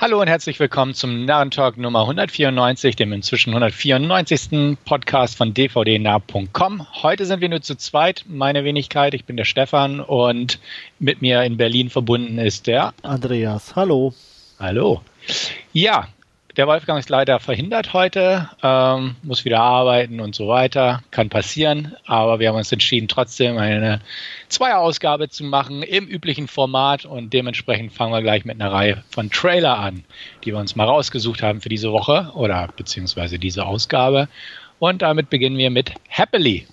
Hallo und herzlich willkommen zum Narrentalk Nummer 194, dem inzwischen 194. Podcast von dvdnah.com. Heute sind wir nur zu zweit, meine Wenigkeit. Ich bin der Stefan und mit mir in Berlin verbunden ist der Andreas. Hallo. Hallo. Ja, der Wolfgang ist leider verhindert heute, ähm, muss wieder arbeiten und so weiter. Kann passieren, aber wir haben uns entschieden, trotzdem eine Zweierausgabe zu machen im üblichen Format und dementsprechend fangen wir gleich mit einer Reihe von Trailer an, die wir uns mal rausgesucht haben für diese Woche oder beziehungsweise diese Ausgabe. Und damit beginnen wir mit Happily.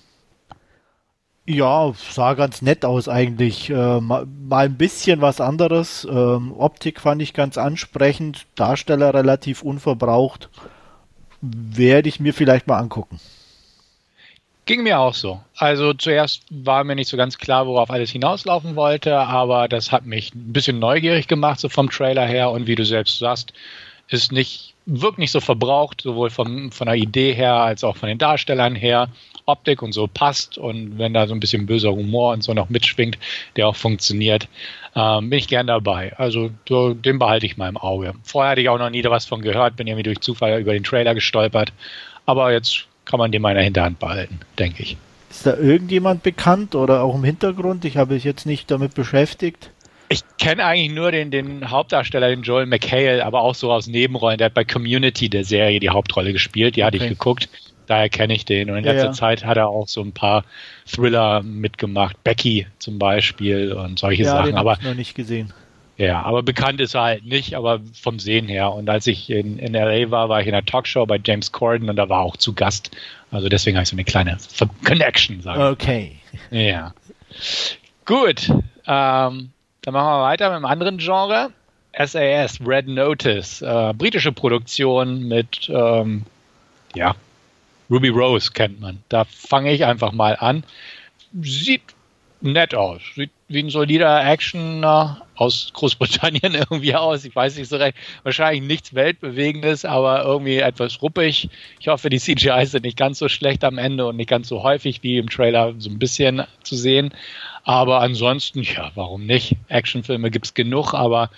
Ja, sah ganz nett aus eigentlich. Äh, mal, mal, ein bisschen was anderes. Ähm, Optik fand ich ganz ansprechend. Darsteller relativ unverbraucht. Werde ich mir vielleicht mal angucken. Ging mir auch so. Also zuerst war mir nicht so ganz klar, worauf alles hinauslaufen wollte, aber das hat mich ein bisschen neugierig gemacht, so vom Trailer her. Und wie du selbst sagst, ist nicht, wirkt nicht so verbraucht, sowohl vom, von der Idee her als auch von den Darstellern her. Optik und so passt und wenn da so ein bisschen böser Humor und so noch mitschwingt, der auch funktioniert, ähm, bin ich gern dabei. Also so, den behalte ich mal im Auge. Vorher hatte ich auch noch nie was von gehört, bin irgendwie durch Zufall über den Trailer gestolpert, aber jetzt kann man den mal in der Hinterhand behalten, denke ich. Ist da irgendjemand bekannt oder auch im Hintergrund? Ich habe mich jetzt nicht damit beschäftigt. Ich kenne eigentlich nur den, den Hauptdarsteller, den Joel McHale, aber auch so aus Nebenrollen. Der hat bei Community der Serie die Hauptrolle gespielt. Die hatte ich geguckt. Daher kenne ich den. Und in letzter ja, Zeit hat er auch so ein paar Thriller mitgemacht. Becky zum Beispiel und solche ja, Sachen. Den aber ich noch nicht gesehen. Ja, aber bekannt ist er halt nicht, aber vom Sehen her. Und als ich in, in LA war, war ich in einer Talkshow bei James Corden und da war auch zu Gast. Also deswegen habe ich so eine kleine Connection, sagen. Okay. Ja. Gut. Ähm, dann machen wir weiter mit einem anderen Genre. SAS, Red Notice. Äh, britische Produktion mit ähm, ja, Ruby Rose kennt man. Da fange ich einfach mal an. Sieht nett aus. Sieht wie ein solider Actioner aus Großbritannien irgendwie aus. Ich weiß nicht so recht. Wahrscheinlich nichts Weltbewegendes, aber irgendwie etwas ruppig. Ich hoffe, die CGI sind nicht ganz so schlecht am Ende und nicht ganz so häufig wie im Trailer so ein bisschen zu sehen. Aber ansonsten, ja, warum nicht? Actionfilme gibt es genug, aber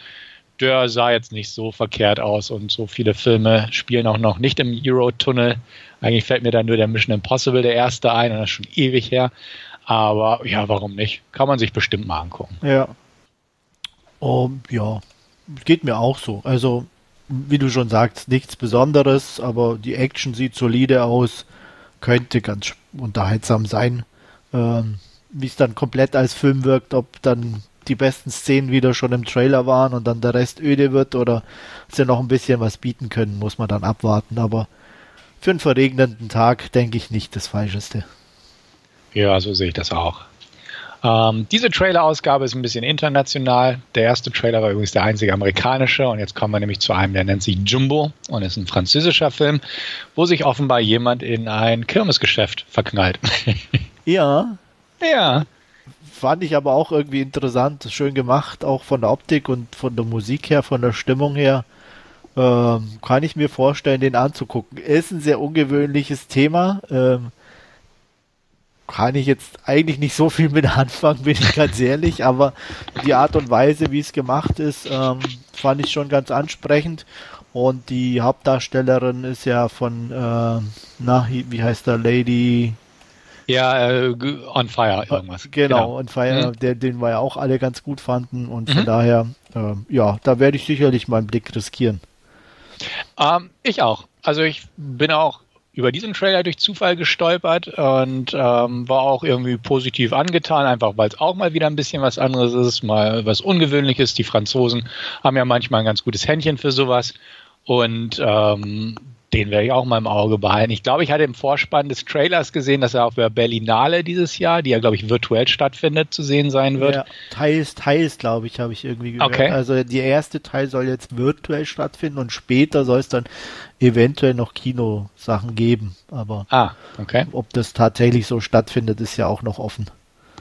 der sah jetzt nicht so verkehrt aus und so viele Filme spielen auch noch nicht im Eurotunnel. Eigentlich fällt mir da nur der Mission Impossible der erste ein und das ist schon ewig her. Aber ja, warum nicht? Kann man sich bestimmt mal angucken. Ja. Oh, ja, geht mir auch so. Also, wie du schon sagst, nichts Besonderes, aber die Action sieht solide aus, könnte ganz unterhaltsam sein. Ähm, wie es dann komplett als Film wirkt, ob dann die besten Szenen wieder schon im Trailer waren und dann der Rest öde wird oder sie noch ein bisschen was bieten können, muss man dann abwarten. Aber für einen verregneten Tag denke ich nicht das Falscheste. Ja, so sehe ich das auch. Ähm, diese Trailer-Ausgabe ist ein bisschen international. Der erste Trailer war übrigens der einzige amerikanische und jetzt kommen wir nämlich zu einem, der nennt sich Jumbo und ist ein französischer Film, wo sich offenbar jemand in ein Kirmesgeschäft verknallt. Ja. Ja fand ich aber auch irgendwie interessant, schön gemacht, auch von der Optik und von der Musik her, von der Stimmung her. Ähm, kann ich mir vorstellen, den anzugucken. Ist ein sehr ungewöhnliches Thema. Ähm, kann ich jetzt eigentlich nicht so viel mit anfangen, bin ich ganz ehrlich, aber die Art und Weise, wie es gemacht ist, ähm, fand ich schon ganz ansprechend. Und die Hauptdarstellerin ist ja von, äh, na, wie heißt der, Lady ja, äh, On Fire irgendwas. Genau, genau. On Fire, mhm. der, den wir ja auch alle ganz gut fanden und mhm. von daher, äh, ja, da werde ich sicherlich mal einen Blick riskieren. Ähm, ich auch. Also ich bin auch über diesen Trailer durch Zufall gestolpert und ähm, war auch irgendwie positiv angetan, einfach weil es auch mal wieder ein bisschen was anderes ist, mal was Ungewöhnliches. Die Franzosen haben ja manchmal ein ganz gutes Händchen für sowas. Und ähm, den werde ich auch mal im Auge behalten. Ich glaube, ich hatte im Vorspann des Trailers gesehen, dass er auf der Berlinale dieses Jahr, die ja, glaube ich, virtuell stattfindet, zu sehen sein wird. Ja, teils, teils, glaube ich, habe ich irgendwie gehört. Okay. Also der erste Teil soll jetzt virtuell stattfinden und später soll es dann eventuell noch Kinosachen geben. Aber ah, okay. ob das tatsächlich so stattfindet, ist ja auch noch offen.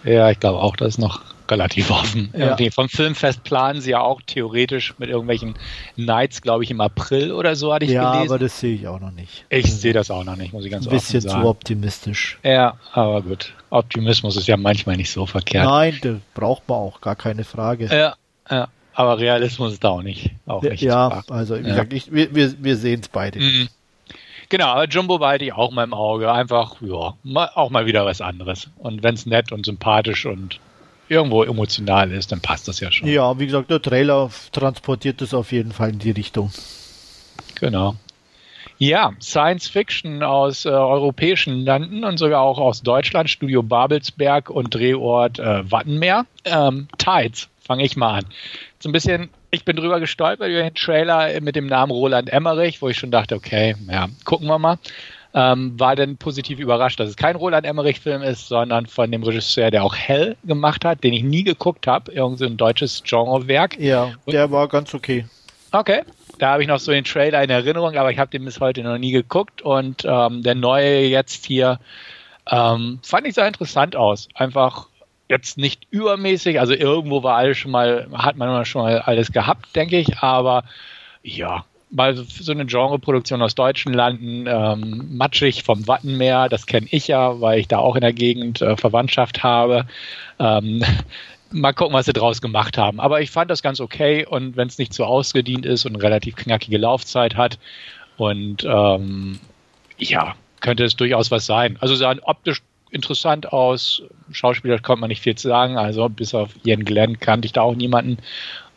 Ja, ich glaube auch, das ist noch relativ offen. Ja. Vom Filmfest planen sie ja auch theoretisch mit irgendwelchen Nights, glaube ich, im April oder so, hatte ich ja, gelesen. Ja, aber das sehe ich auch noch nicht. Ich also, sehe das auch noch nicht, muss ich ganz Ein bisschen zu optimistisch. Ja, aber gut. Optimismus ist ja manchmal nicht so verkehrt. Nein, das braucht man auch, gar keine Frage. Ja, ja. aber Realismus ist da auch nicht. Auch nicht ja, also wie ja. gesagt, ich, wir, wir, wir sehen es beide. Mhm. Genau, aber Jumbo behalte ich auch mal im Auge. Einfach, ja, mal, auch mal wieder was anderes. Und wenn es nett und sympathisch und irgendwo emotional ist, dann passt das ja schon. Ja, wie gesagt, der Trailer transportiert es auf jeden Fall in die Richtung. Genau. Ja, Science Fiction aus äh, europäischen Landen und sogar auch aus Deutschland, Studio Babelsberg und Drehort äh, Wattenmeer. Ähm, Tides, fange ich mal an. So ein bisschen, ich bin drüber gestolpert über den Trailer mit dem Namen Roland Emmerich, wo ich schon dachte, okay, ja, gucken wir mal. Ähm, war dann positiv überrascht, dass es kein Roland Emmerich-Film ist, sondern von dem Regisseur, der auch Hell gemacht hat, den ich nie geguckt habe, irgend so ein deutsches Genrewerk. Ja, der war ganz okay. Okay, da habe ich noch so den Trailer in Erinnerung, aber ich habe den bis heute noch nie geguckt. Und ähm, der neue jetzt hier ähm, fand ich sehr interessant aus. Einfach jetzt nicht übermäßig, also irgendwo war alles schon mal, hat man schon mal alles gehabt, denke ich, aber ja, mal so eine Genreproduktion aus deutschen Landen, ähm, matschig vom Wattenmeer, das kenne ich ja, weil ich da auch in der Gegend äh, Verwandtschaft habe. Ähm, mal gucken, was sie draus gemacht haben. Aber ich fand das ganz okay und wenn es nicht so ausgedient ist und eine relativ knackige Laufzeit hat und ähm, ja, könnte es durchaus was sein. Also sahen optisch interessant aus. Schauspieler konnte man nicht viel zu sagen. Also bis auf Ian Glenn kannte ich da auch niemanden.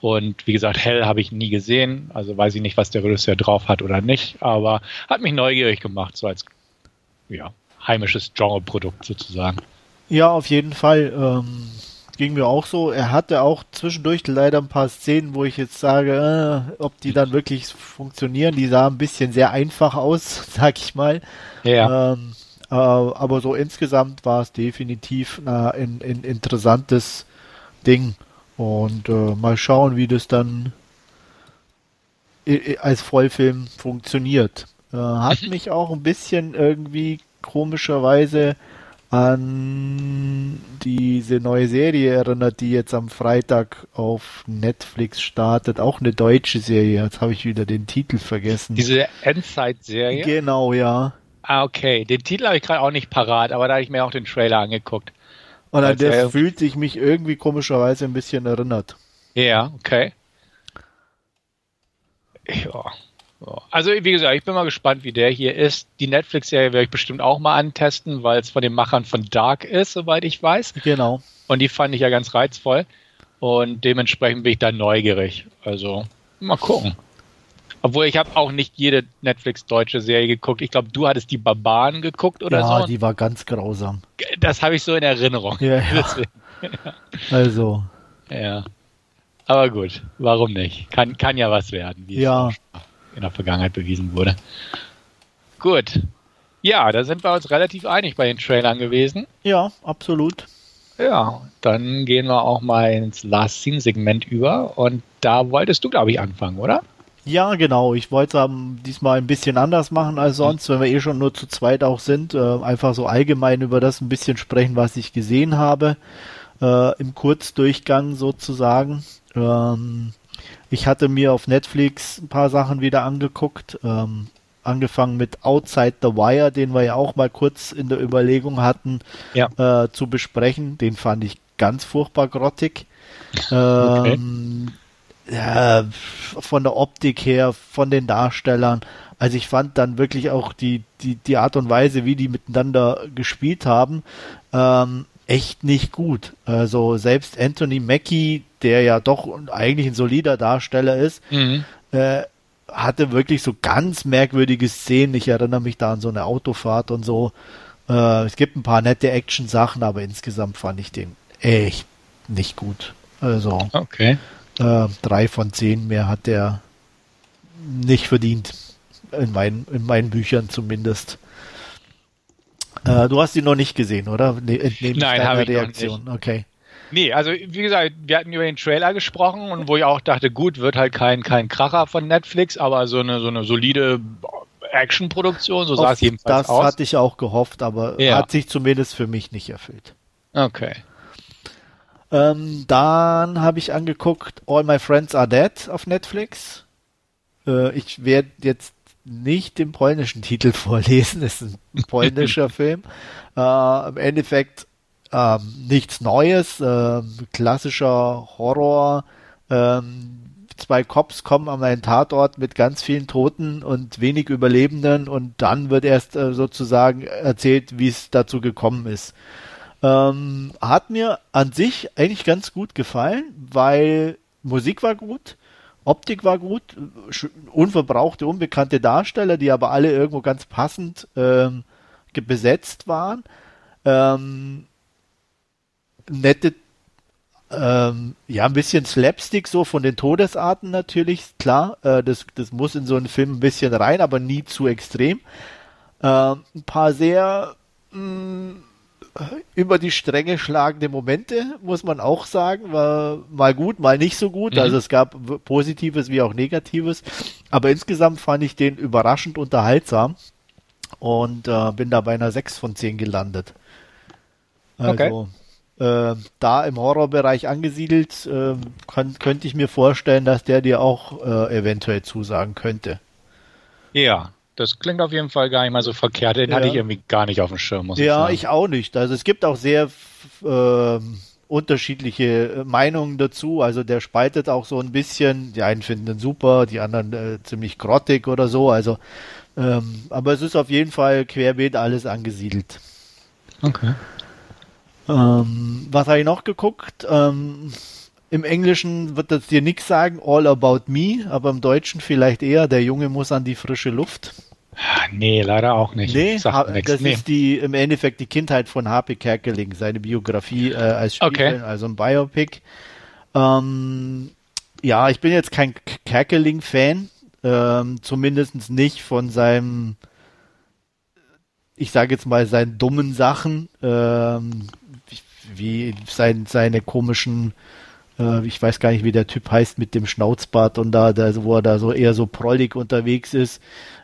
Und wie gesagt, Hell habe ich nie gesehen. Also weiß ich nicht, was der Regisseur drauf hat oder nicht. Aber hat mich neugierig gemacht, so als ja, heimisches Genreprodukt sozusagen. Ja, auf jeden Fall. Ähm, ging mir auch so. Er hatte auch zwischendurch leider ein paar Szenen, wo ich jetzt sage, äh, ob die dann wirklich funktionieren. Die sahen ein bisschen sehr einfach aus, sag ich mal. Ja. Ähm, äh, aber so insgesamt war es definitiv äh, ein, ein, interessantes Ding. Und äh, mal schauen, wie das dann als Vollfilm funktioniert. Äh, hat mich auch ein bisschen irgendwie komischerweise an diese neue Serie erinnert, die jetzt am Freitag auf Netflix startet. Auch eine deutsche Serie. Jetzt habe ich wieder den Titel vergessen. Diese Endzeit-Serie? Genau, ja. Ah, okay. Den Titel habe ich gerade auch nicht parat, aber da habe ich mir auch den Trailer angeguckt. Und an äh, fühlt sich mich irgendwie komischerweise ein bisschen erinnert. Ja, okay. Ja. Also, wie gesagt, ich bin mal gespannt, wie der hier ist. Die Netflix-Serie werde ich bestimmt auch mal antesten, weil es von den Machern von Dark ist, soweit ich weiß. Genau. Und die fand ich ja ganz reizvoll. Und dementsprechend bin ich da neugierig. Also, mal gucken. Obwohl ich habe auch nicht jede Netflix-deutsche Serie geguckt. Ich glaube, du hattest die Barbaren geguckt oder ja, so. Ja, die war ganz grausam. Das habe ich so in Erinnerung. Ja, ja. Also. Ja. Aber gut, warum nicht? Kann, kann ja was werden, wie ja. es in der Vergangenheit bewiesen wurde. Gut. Ja, da sind wir uns relativ einig bei den Trailern gewesen. Ja, absolut. Ja, dann gehen wir auch mal ins Last Scene Segment über und da wolltest du, glaube ich, anfangen, oder? Ja, genau. Ich wollte es diesmal ein bisschen anders machen als sonst, wenn wir eh schon nur zu zweit auch sind. Äh, einfach so allgemein über das ein bisschen sprechen, was ich gesehen habe. Äh, Im Kurzdurchgang sozusagen. Ähm, ich hatte mir auf Netflix ein paar Sachen wieder angeguckt. Ähm, angefangen mit Outside the Wire, den wir ja auch mal kurz in der Überlegung hatten ja. äh, zu besprechen. Den fand ich ganz furchtbar grottig. Okay. Ja, von der Optik her, von den Darstellern. Also ich fand dann wirklich auch die, die, die Art und Weise, wie die miteinander gespielt haben, ähm, echt nicht gut. Also selbst Anthony Mackie, der ja doch eigentlich ein solider Darsteller ist, mhm. äh, hatte wirklich so ganz merkwürdige Szenen. Ich erinnere mich da an so eine Autofahrt und so. Äh, es gibt ein paar nette Action-Sachen, aber insgesamt fand ich den echt nicht gut. Also. Okay. Äh, drei von zehn mehr hat der nicht verdient. In meinen, in meinen Büchern zumindest. Äh, du hast ihn noch nicht gesehen, oder? Ne, Nein, habe ich Reaktion. Noch nicht. Okay. Nee, also wie gesagt, wir hatten über den Trailer gesprochen und wo ich auch dachte, gut, wird halt kein, kein Kracher von Netflix, aber so eine, so eine solide Actionproduktion, so sah es jedenfalls das aus. Das hatte ich auch gehofft, aber ja. hat sich zumindest für mich nicht erfüllt. Okay. Ähm, dann habe ich angeguckt All My Friends Are Dead auf Netflix. Äh, ich werde jetzt nicht den polnischen Titel vorlesen, es ist ein polnischer Film. Äh, Im Endeffekt ähm, nichts Neues, äh, klassischer Horror, Ähm, zwei Cops kommen an einen Tatort mit ganz vielen Toten und wenig Überlebenden und dann wird erst äh, sozusagen erzählt, wie es dazu gekommen ist. Ähm, hat mir an sich eigentlich ganz gut gefallen, weil Musik war gut, Optik war gut, unverbrauchte, unbekannte Darsteller, die aber alle irgendwo ganz passend ähm, besetzt waren. Ähm, nette ähm, ja, ein bisschen Slapstick so von den Todesarten natürlich, klar. Äh, das, das muss in so einen Film ein bisschen rein, aber nie zu extrem. Äh, ein paar sehr mh, mm, über die Stränge schlagende Momente, muss man auch sagen. War mal gut, mal nicht so gut. Mhm. Also es gab Positives wie auch Negatives. Aber insgesamt fand ich den überraschend unterhaltsam und äh, bin da bei einer 6 von 10 gelandet. Also, okay äh, da im Horrorbereich angesiedelt, äh, kann, könnte ich mir vorstellen, dass der dir auch äh, eventuell zusagen könnte. Ja, das klingt auf jeden Fall gar nicht mal so verkehrt. Den ja. hatte ich irgendwie gar nicht auf dem Schirm, muss ja, ich sagen. Ja, ich auch nicht. Also es gibt auch sehr ähm, unterschiedliche äh, Meinungen dazu. Also der spaltet auch so ein bisschen. Die einen finden ihn super, die anderen äh, ziemlich grottig oder so. Also, ähm, aber es ist auf jeden Fall querbeet alles angesiedelt. Okay. Ähm, was habe ich noch geguckt? Ähm, Im Englischen wird das dir nichts sagen, All About Me, aber im Deutschen vielleicht eher, der Junge muss an die frische Luft. Nee, leider auch nicht. Nee, das nee. ist die im Endeffekt die Kindheit von H.P. Kerkeling, seine Biografie äh, als Spielfilm, okay. also ein Biopic. Ähm, ja, ich bin jetzt kein Kerkeling-Fan, ähm, zumindest nicht von seinem, ich sage jetzt mal, seinen dummen Sachen. Ähm, wie sein, seine komischen, äh, ich weiß gar nicht, wie der Typ heißt mit dem Schnauzbart und da, da wo er da so eher so prollig unterwegs ist.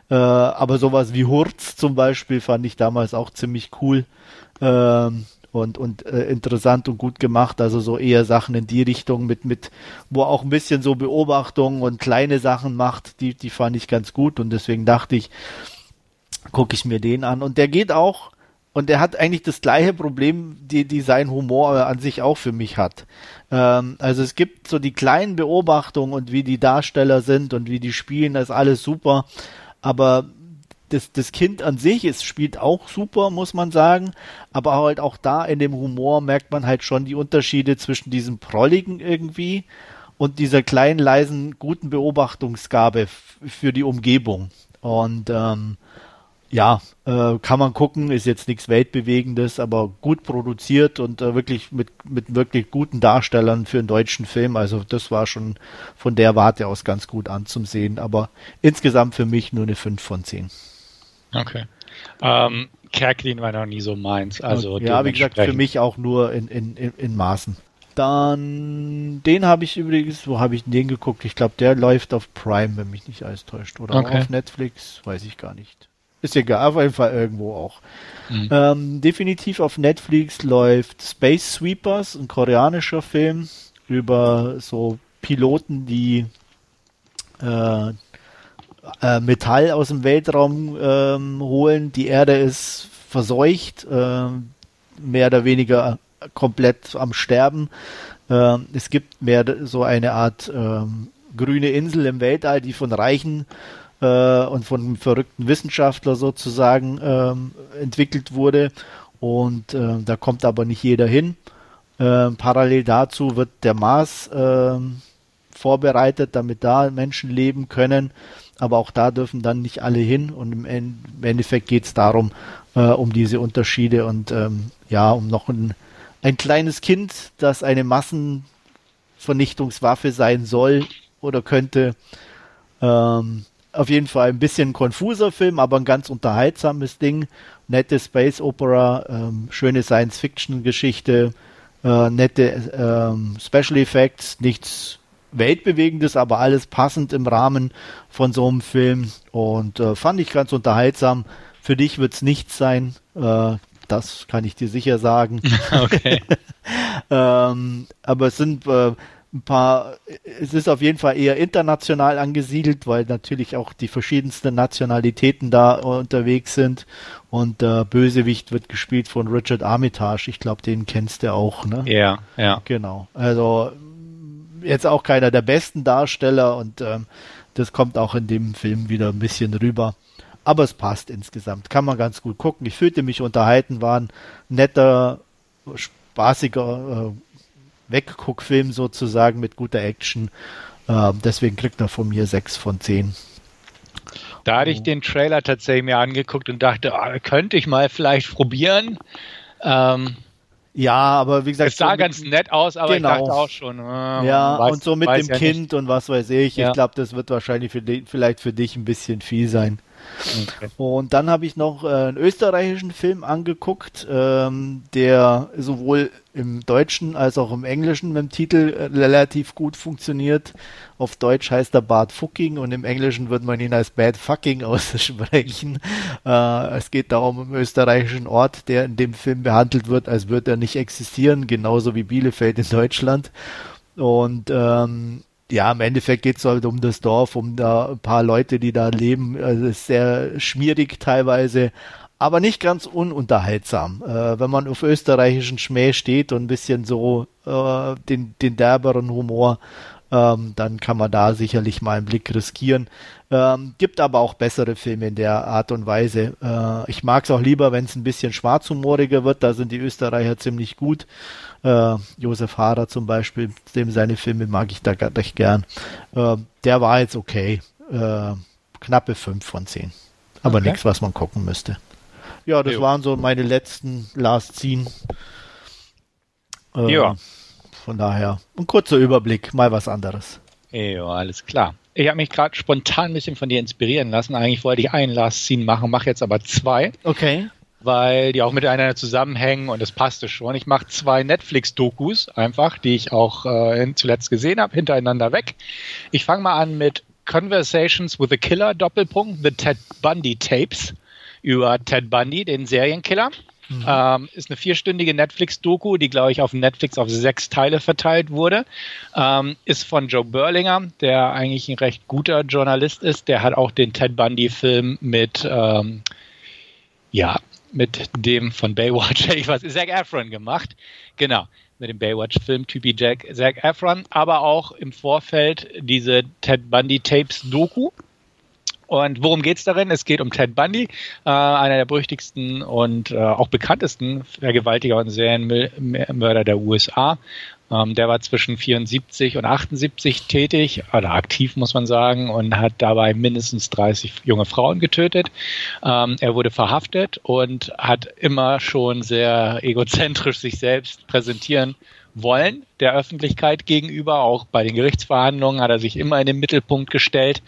Äh, aber sowas wie Hurz zum Beispiel fand ich damals auch ziemlich cool. Ähm, und, und äh, interessant und gut gemacht. Also so eher Sachen in die Richtung mit, mit, wo auch ein bisschen so Beobachtungen und kleine Sachen macht, die, die fand ich ganz gut und deswegen dachte ich, gucke ich mir den an. Und der geht auch und er hat eigentlich das gleiche Problem, die, die sein Humor an sich auch für mich hat. Ähm, also es gibt so die kleinen Beobachtungen und wie die Darsteller sind und wie die spielen, das ist alles super. Aber das, das Kind an sich es spielt auch super, muss man sagen. Aber halt auch da in dem Humor merkt man halt schon die Unterschiede zwischen diesem Prolligen irgendwie und dieser kleinen, leisen, guten Beobachtungsgabe für die Umgebung. Und ähm, ja, äh, kann man gucken, ist jetzt nichts Weltbewegendes, aber gut produziert und äh, wirklich mit, mit wirklich guten Darstellern für einen deutschen Film. Also das war schon von der Warte aus ganz gut anzusehen, aber insgesamt für mich nur eine 5 von 10. Okay. Ähm, Kerklin war noch nie so meins. Also ja, wie gesagt, für mich auch nur in, in, in, in Maßen. Dann, den habe ich übrigens, wo habe ich den geguckt? Ich glaube, der läuft auf Prime, wenn mich nicht alles täuscht. Oder okay. auf Netflix, weiß ich gar nicht. Ist egal, auf jeden Fall irgendwo auch. Mhm. Ähm, definitiv auf Netflix läuft Space Sweepers, ein koreanischer Film über so Piloten, die äh, äh, Metall aus dem Weltraum ähm, holen. Die Erde ist verseucht, äh, mehr oder weniger komplett am Sterben. Ähm, es gibt mehr so eine Art ähm, grüne Insel im Weltall, die von reichen äh, und von einem verrückten Wissenschaftler sozusagen ähm, entwickelt wurde. Und äh, da kommt aber nicht jeder hin. Äh, parallel dazu wird der Mars äh, vorbereitet, damit da Menschen leben können. Aber auch da dürfen dann nicht alle hin. Und im, Endeffekt geht es darum, äh, um diese Unterschiede und ähm, ja, um noch ein, ein kleines Kind, das eine Massenvernichtungswaffe sein soll oder könnte, ähm, auf jeden Fall ein bisschen konfuser Film, aber ein ganz unterhaltsames Ding. Nette Space Opera, ähm, schöne Science-Fiction-Geschichte, äh, nette ähm, Special Effects, nichts Weltbewegendes, aber alles passend im Rahmen von so einem Film und äh, fand ich ganz unterhaltsam. Für dich wird es nichts sein, äh, das kann ich dir sicher sagen. Okay. ähm, aber es sind äh, ein paar, es ist auf jeden Fall eher international angesiedelt, weil natürlich auch die verschiedensten Nationalitäten da unterwegs sind. Und der Bösewicht wird gespielt von Richard Armitage. Ich glaube, den kennst du auch, ne? Ja, ja. Genau. Also jetzt auch keiner der besten Darsteller und ähm, das kommt auch in dem Film wieder ein bisschen rüber. Aber es passt insgesamt. Kann man ganz gut gucken. Ich fühlte mich unterhalten, war ein netter, spaßiger äh, Wegguckfilm sozusagen mit guter Action. Äh, deswegen kriegt er von mir 6 von 10. Da hatte ich den Trailer tatsächlich mir angeguckt und dachte, oh, könnte ich mal vielleicht probieren. Ähm, ja, aber wie gesagt. Es sah so ganz nett aus, aber genau. ich dachte auch schon. Äh, ja, weiß, und so mit dem ja Kind nicht. und was weiß ich. Ja. Ich glaube, das wird wahrscheinlich für die, vielleicht für dich ein bisschen viel sein. Okay. Und dann habe ich noch äh, einen österreichischen Film angeguckt, ähm, der sowohl im Deutschen als auch im Englischen mit dem Titel äh, relativ gut funktioniert. Auf Deutsch heißt er Bad Fucking und im Englischen wird man ihn als Bad Fucking aussprechen. Äh, es geht darum, um einen österreichischen Ort, der in dem Film behandelt wird, als würde er nicht existieren, genauso wie Bielefeld in Deutschland. Und ähm, ja, im Endeffekt geht es halt um das Dorf, um da ein paar Leute, die da leben. Also es ist sehr schmierig teilweise, aber nicht ganz ununterhaltsam. Äh, wenn man auf österreichischen Schmäh steht und ein bisschen so äh, den, den derberen Humor, ähm, dann kann man da sicherlich mal einen Blick riskieren. Ähm, gibt aber auch bessere Filme in der Art und Weise. Äh, ich mag es auch lieber, wenn es ein bisschen schwarzhumoriger wird. Da sind die Österreicher ziemlich gut. Äh, Josef Haarer zum Beispiel, dem seine Filme mag ich da recht gern. Äh, der war jetzt okay. Äh, knappe 5 von 10. Aber okay. nichts, was man gucken müsste. Ja, das jo. waren so meine letzten Last Scene. Äh, ja. Von daher ein kurzer Überblick, mal was anderes. Ja, alles klar. Ich habe mich gerade spontan ein bisschen von dir inspirieren lassen. Eigentlich wollte ich einen Last Scene machen, mache jetzt aber zwei. Okay weil die auch miteinander zusammenhängen und das passte schon. Ich mache zwei Netflix-Dokus einfach, die ich auch äh, zuletzt gesehen habe, hintereinander weg. Ich fange mal an mit Conversations with a Killer, Doppelpunkt, The Ted Bundy Tapes über Ted Bundy, den Serienkiller. Mhm. Ähm, ist eine vierstündige Netflix-Doku, die, glaube ich, auf Netflix auf sechs Teile verteilt wurde. Ähm, ist von Joe Berlinger, der eigentlich ein recht guter Journalist ist. Der hat auch den Ted Bundy-Film mit, ähm, ja, mit dem von Baywatch, ich weiß, Zac Efron gemacht. Genau, mit dem Baywatch-Film Typi Jack, Zac Efron, aber auch im Vorfeld diese Ted Bundy Tapes Doku. Und worum geht es darin? Es geht um Ted Bundy, äh, einer der berüchtigsten und äh, auch bekanntesten Vergewaltiger und Serienmörder der USA. Ähm, der war zwischen 74 und 78 tätig, oder aktiv muss man sagen, und hat dabei mindestens 30 junge Frauen getötet. Ähm, er wurde verhaftet und hat immer schon sehr egozentrisch sich selbst präsentieren wollen der Öffentlichkeit gegenüber. Auch bei den Gerichtsverhandlungen hat er sich immer in den Mittelpunkt gestellt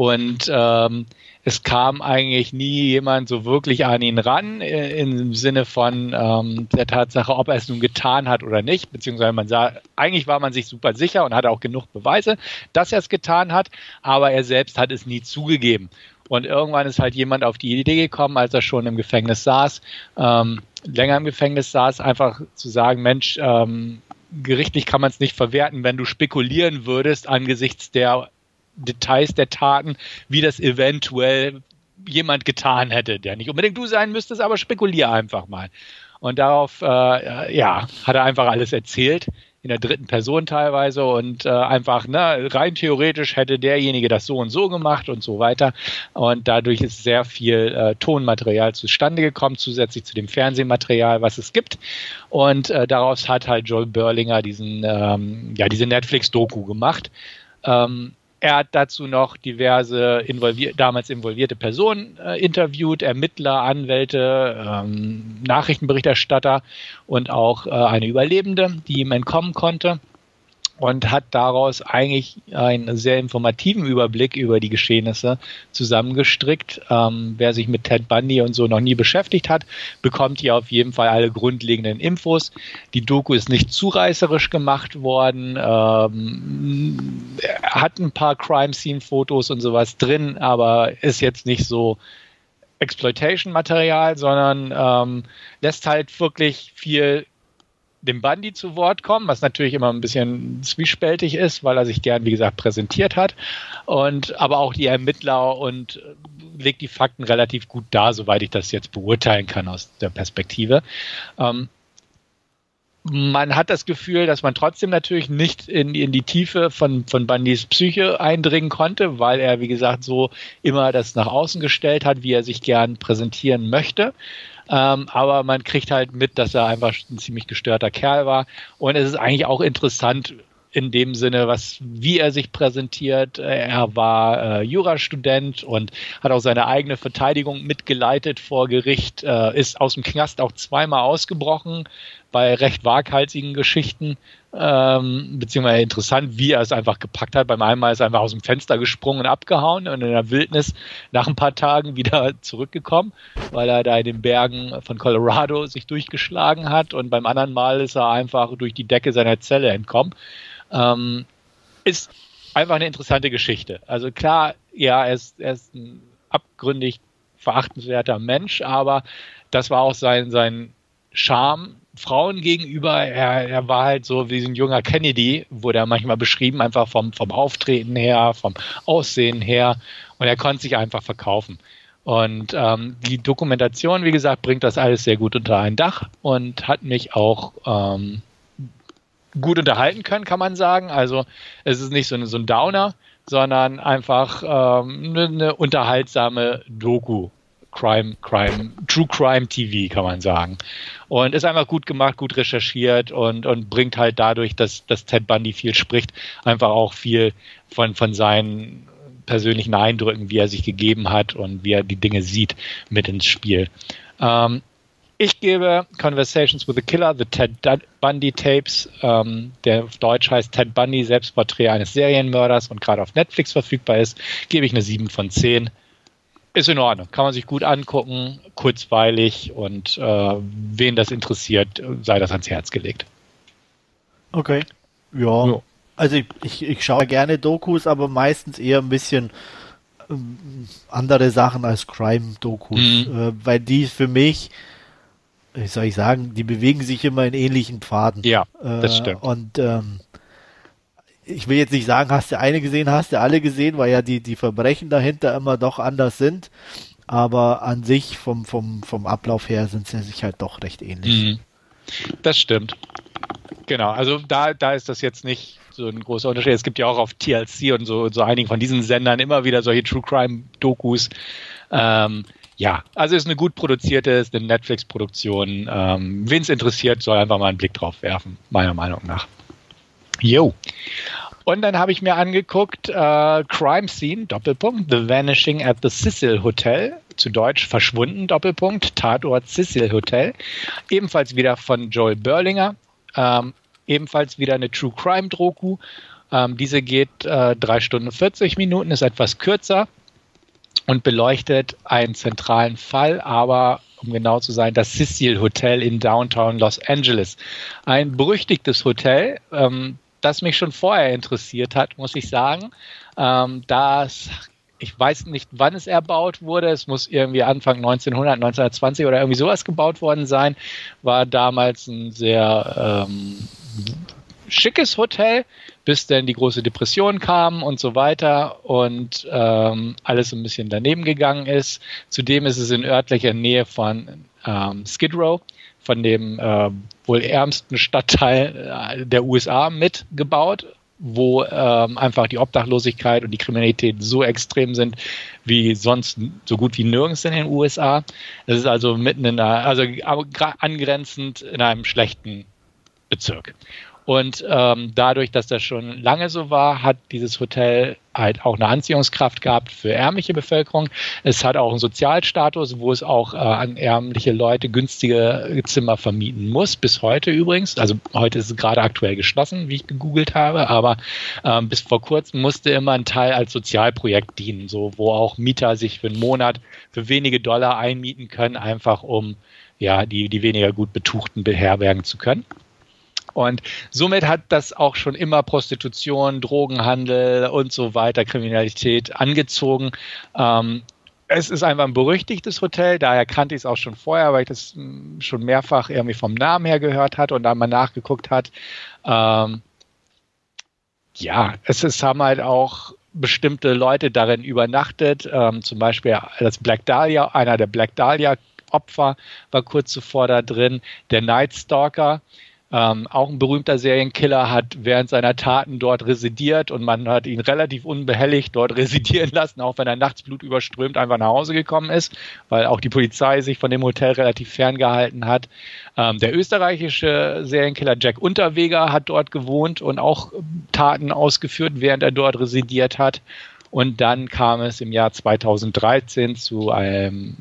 und ähm, es kam eigentlich nie jemand so wirklich an ihn ran, äh, im Sinne von ähm, der Tatsache, ob er es nun getan hat oder nicht, beziehungsweise man sah, eigentlich war man sich super sicher und hatte auch genug Beweise, dass er es getan hat, aber er selbst hat es nie zugegeben. Und irgendwann ist halt jemand auf die Idee gekommen, als er schon im Gefängnis saß, ähm, länger im Gefängnis saß, einfach zu sagen, Mensch, ähm, gerichtlich kann man es nicht verwerten, wenn du spekulieren würdest angesichts der Details der Taten, wie das eventuell jemand getan hätte, der nicht unbedingt du sein müsstest, aber spekulier einfach mal. Und darauf, äh, ja, hat er einfach alles erzählt, in der dritten Person teilweise und äh, einfach, ne, rein theoretisch hätte derjenige das so und so gemacht und so weiter. Und dadurch ist sehr viel äh, Tonmaterial zustande gekommen, zusätzlich zu dem Fernsehmaterial, was es gibt. Und äh, daraus hat halt Joel Berlinger diesen, ähm, ja, diese Netflix-Doku gemacht. Ähm, er hat dazu noch diverse involvier damals involvierte Personen äh, interviewt, Ermittler, Anwälte, ähm, Nachrichtenberichterstatter und auch äh, eine Überlebende, die ihm entkommen konnte und hat daraus eigentlich einen sehr informativen Überblick über die Geschehnisse zusammengestrickt. Ähm, wer sich mit Ted Bundy und so noch nie beschäftigt hat, bekommt hier auf jeden Fall alle grundlegenden Infos. Die Doku ist nicht zu reißerisch gemacht worden. Ähm, hat ein paar Crime Scene Fotos und sowas drin, aber ist jetzt nicht so Exploitation-Material, sondern ähm, lässt halt wirklich viel dem Bundy zu Wort kommen, was natürlich immer ein bisschen zwiespältig ist, weil er sich gern, wie gesagt, präsentiert hat. Und aber auch die Ermittler und äh, legt die Fakten relativ gut dar, soweit ich das jetzt beurteilen kann aus der Perspektive. Ähm, man hat das Gefühl, dass man trotzdem natürlich nicht in, in die Tiefe von, von Bundys Psyche eindringen konnte, weil er, wie gesagt, so immer das nach außen gestellt hat, wie er sich gern präsentieren möchte. Ähm, aber man kriegt halt mit, dass er einfach ein ziemlich gestörter Kerl war. Und es ist eigentlich auch interessant, in dem Sinne, was, wie er sich präsentiert. Er war äh, Jurastudent und hat auch seine eigene Verteidigung mitgeleitet vor Gericht, äh, ist aus dem Knast auch zweimal ausgebrochen bei recht waghalsigen Geschichten, ähm, beziehungsweise interessant, wie er es einfach gepackt hat. Beim einen Mal ist er einfach aus dem Fenster gesprungen und abgehauen und in der Wildnis nach ein paar Tagen wieder zurückgekommen, weil er da in den Bergen von Colorado sich durchgeschlagen hat und beim anderen Mal ist er einfach durch die Decke seiner Zelle entkommen. Ähm, ist einfach eine interessante Geschichte. Also klar, ja, er ist, er ist ein abgründig verachtenswerter Mensch, aber das war auch sein, sein Charme Frauen gegenüber. Er, er war halt so wie ein junger Kennedy, wurde er manchmal beschrieben, einfach vom, vom Auftreten her, vom Aussehen her. Und er konnte sich einfach verkaufen. Und ähm, die Dokumentation, wie gesagt, bringt das alles sehr gut unter ein Dach und hat mich auch ähm, gut unterhalten können, kann man sagen. Also es ist nicht so, eine, so ein Downer, sondern einfach ähm, eine, eine unterhaltsame Doku. Crime, Crime, True Crime TV, kann man sagen. Und ist einfach gut gemacht, gut recherchiert und, und bringt halt dadurch, dass, dass Ted Bundy viel spricht, einfach auch viel von, von seinen persönlichen Eindrücken, wie er sich gegeben hat und wie er die Dinge sieht, mit ins Spiel. Ähm, ich gebe Conversations with the Killer, The Ted Bundy Tapes, ähm, der auf Deutsch heißt Ted Bundy, Selbstporträt eines Serienmörders und gerade auf Netflix verfügbar ist, gebe ich eine 7 von 10. Ist in Ordnung, kann man sich gut angucken, kurzweilig und äh, wen das interessiert, sei das ans Herz gelegt. Okay. Ja. ja. Also ich, ich, ich schaue gerne Dokus, aber meistens eher ein bisschen ähm, andere Sachen als Crime-Dokus, mhm. äh, weil die für mich wie soll ich sagen, die bewegen sich immer in ähnlichen Pfaden. Ja, das äh, stimmt. Und ähm, ich will jetzt nicht sagen, hast du eine gesehen, hast du alle gesehen, weil ja die, die Verbrechen dahinter immer doch anders sind. Aber an sich vom, vom, vom Ablauf her sind sie sich halt doch recht ähnlich. Mhm. Das stimmt. Genau, also da, da ist das jetzt nicht so ein großer Unterschied. Es gibt ja auch auf TLC und so, so einigen von diesen Sendern immer wieder solche True Crime Dokus. Ähm, ja, also ist eine gut produzierte, ist eine Netflix-Produktion. Ähm, Wen es interessiert, soll einfach mal einen Blick drauf werfen, meiner Meinung nach. Jo. Und dann habe ich mir angeguckt, äh, Crime Scene, Doppelpunkt, The Vanishing at the Cecil Hotel, zu Deutsch Verschwunden, Doppelpunkt, Tatort Cecil Hotel, ebenfalls wieder von Joel Berlinger, ähm, ebenfalls wieder eine True Crime Doku. Ähm, diese geht äh, 3 Stunden 40 Minuten, ist etwas kürzer und beleuchtet einen zentralen Fall, aber um genau zu sein, das Cecil Hotel in Downtown Los Angeles. Ein berüchtigtes Hotel, ähm, das mich schon vorher interessiert hat, muss ich sagen. Ähm, das ich weiß nicht, wann es erbaut wurde. Es muss irgendwie Anfang 1900, 1920 oder irgendwie sowas gebaut worden sein. War damals ein sehr ähm, schickes Hotel, bis dann die große Depression kam und so weiter und ähm, alles ein bisschen daneben gegangen ist. Zudem ist es in örtlicher Nähe von ähm, Skid Row, von dem äh, wohl ärmsten Stadtteil äh, der USA mitgebaut, wo ähm, einfach die Obdachlosigkeit und die Kriminalität so extrem sind wie sonst so gut wie nirgends in den USA. Es ist also mitten in einer, also angrenzend in einem schlechten Bezirk. Und ähm, dadurch, dass das schon lange so war, hat dieses Hotel halt auch eine Anziehungskraft gehabt für ärmliche Bevölkerung. Es hat auch einen Sozialstatus, wo es auch äh, an ärmliche Leute günstige Zimmer vermieten muss, bis heute übrigens. Also heute ist es gerade aktuell geschlossen, wie ich gegoogelt habe, aber ähm, bis vor kurzem musste immer ein Teil als Sozialprojekt dienen, so wo auch Mieter sich für einen Monat für wenige Dollar einmieten können, einfach um ja die, die weniger gut betuchten beherbergen zu können. Und somit hat das auch schon immer Prostitution, Drogenhandel und so weiter, Kriminalität angezogen. Ähm, es ist einfach ein berüchtigtes Hotel, daher kannte ich es auch schon vorher, weil ich das hm, schon mehrfach irgendwie vom Namen her gehört hatte und dann mal nachgeguckt hat. Ähm, ja, es ist, haben halt auch bestimmte Leute darin übernachtet, ähm, zum Beispiel das Black Dahlia, einer der Black Dahlia Opfer war kurz zuvor da drin, der Night Stalker, Ähm, auch ein berühmter Serienkiller hat während seiner Taten dort residiert und man hat ihn relativ unbehelligt dort residieren lassen, auch wenn er nachts blutüberströmt einfach nach Hause gekommen ist, weil auch die Polizei sich von dem Hotel relativ ferngehalten hat. Ähm, der österreichische Serienkiller Jack Unterweger hat dort gewohnt und auch Taten ausgeführt, während er dort residiert hat. Und dann kam es im Jahr 2013 zu einem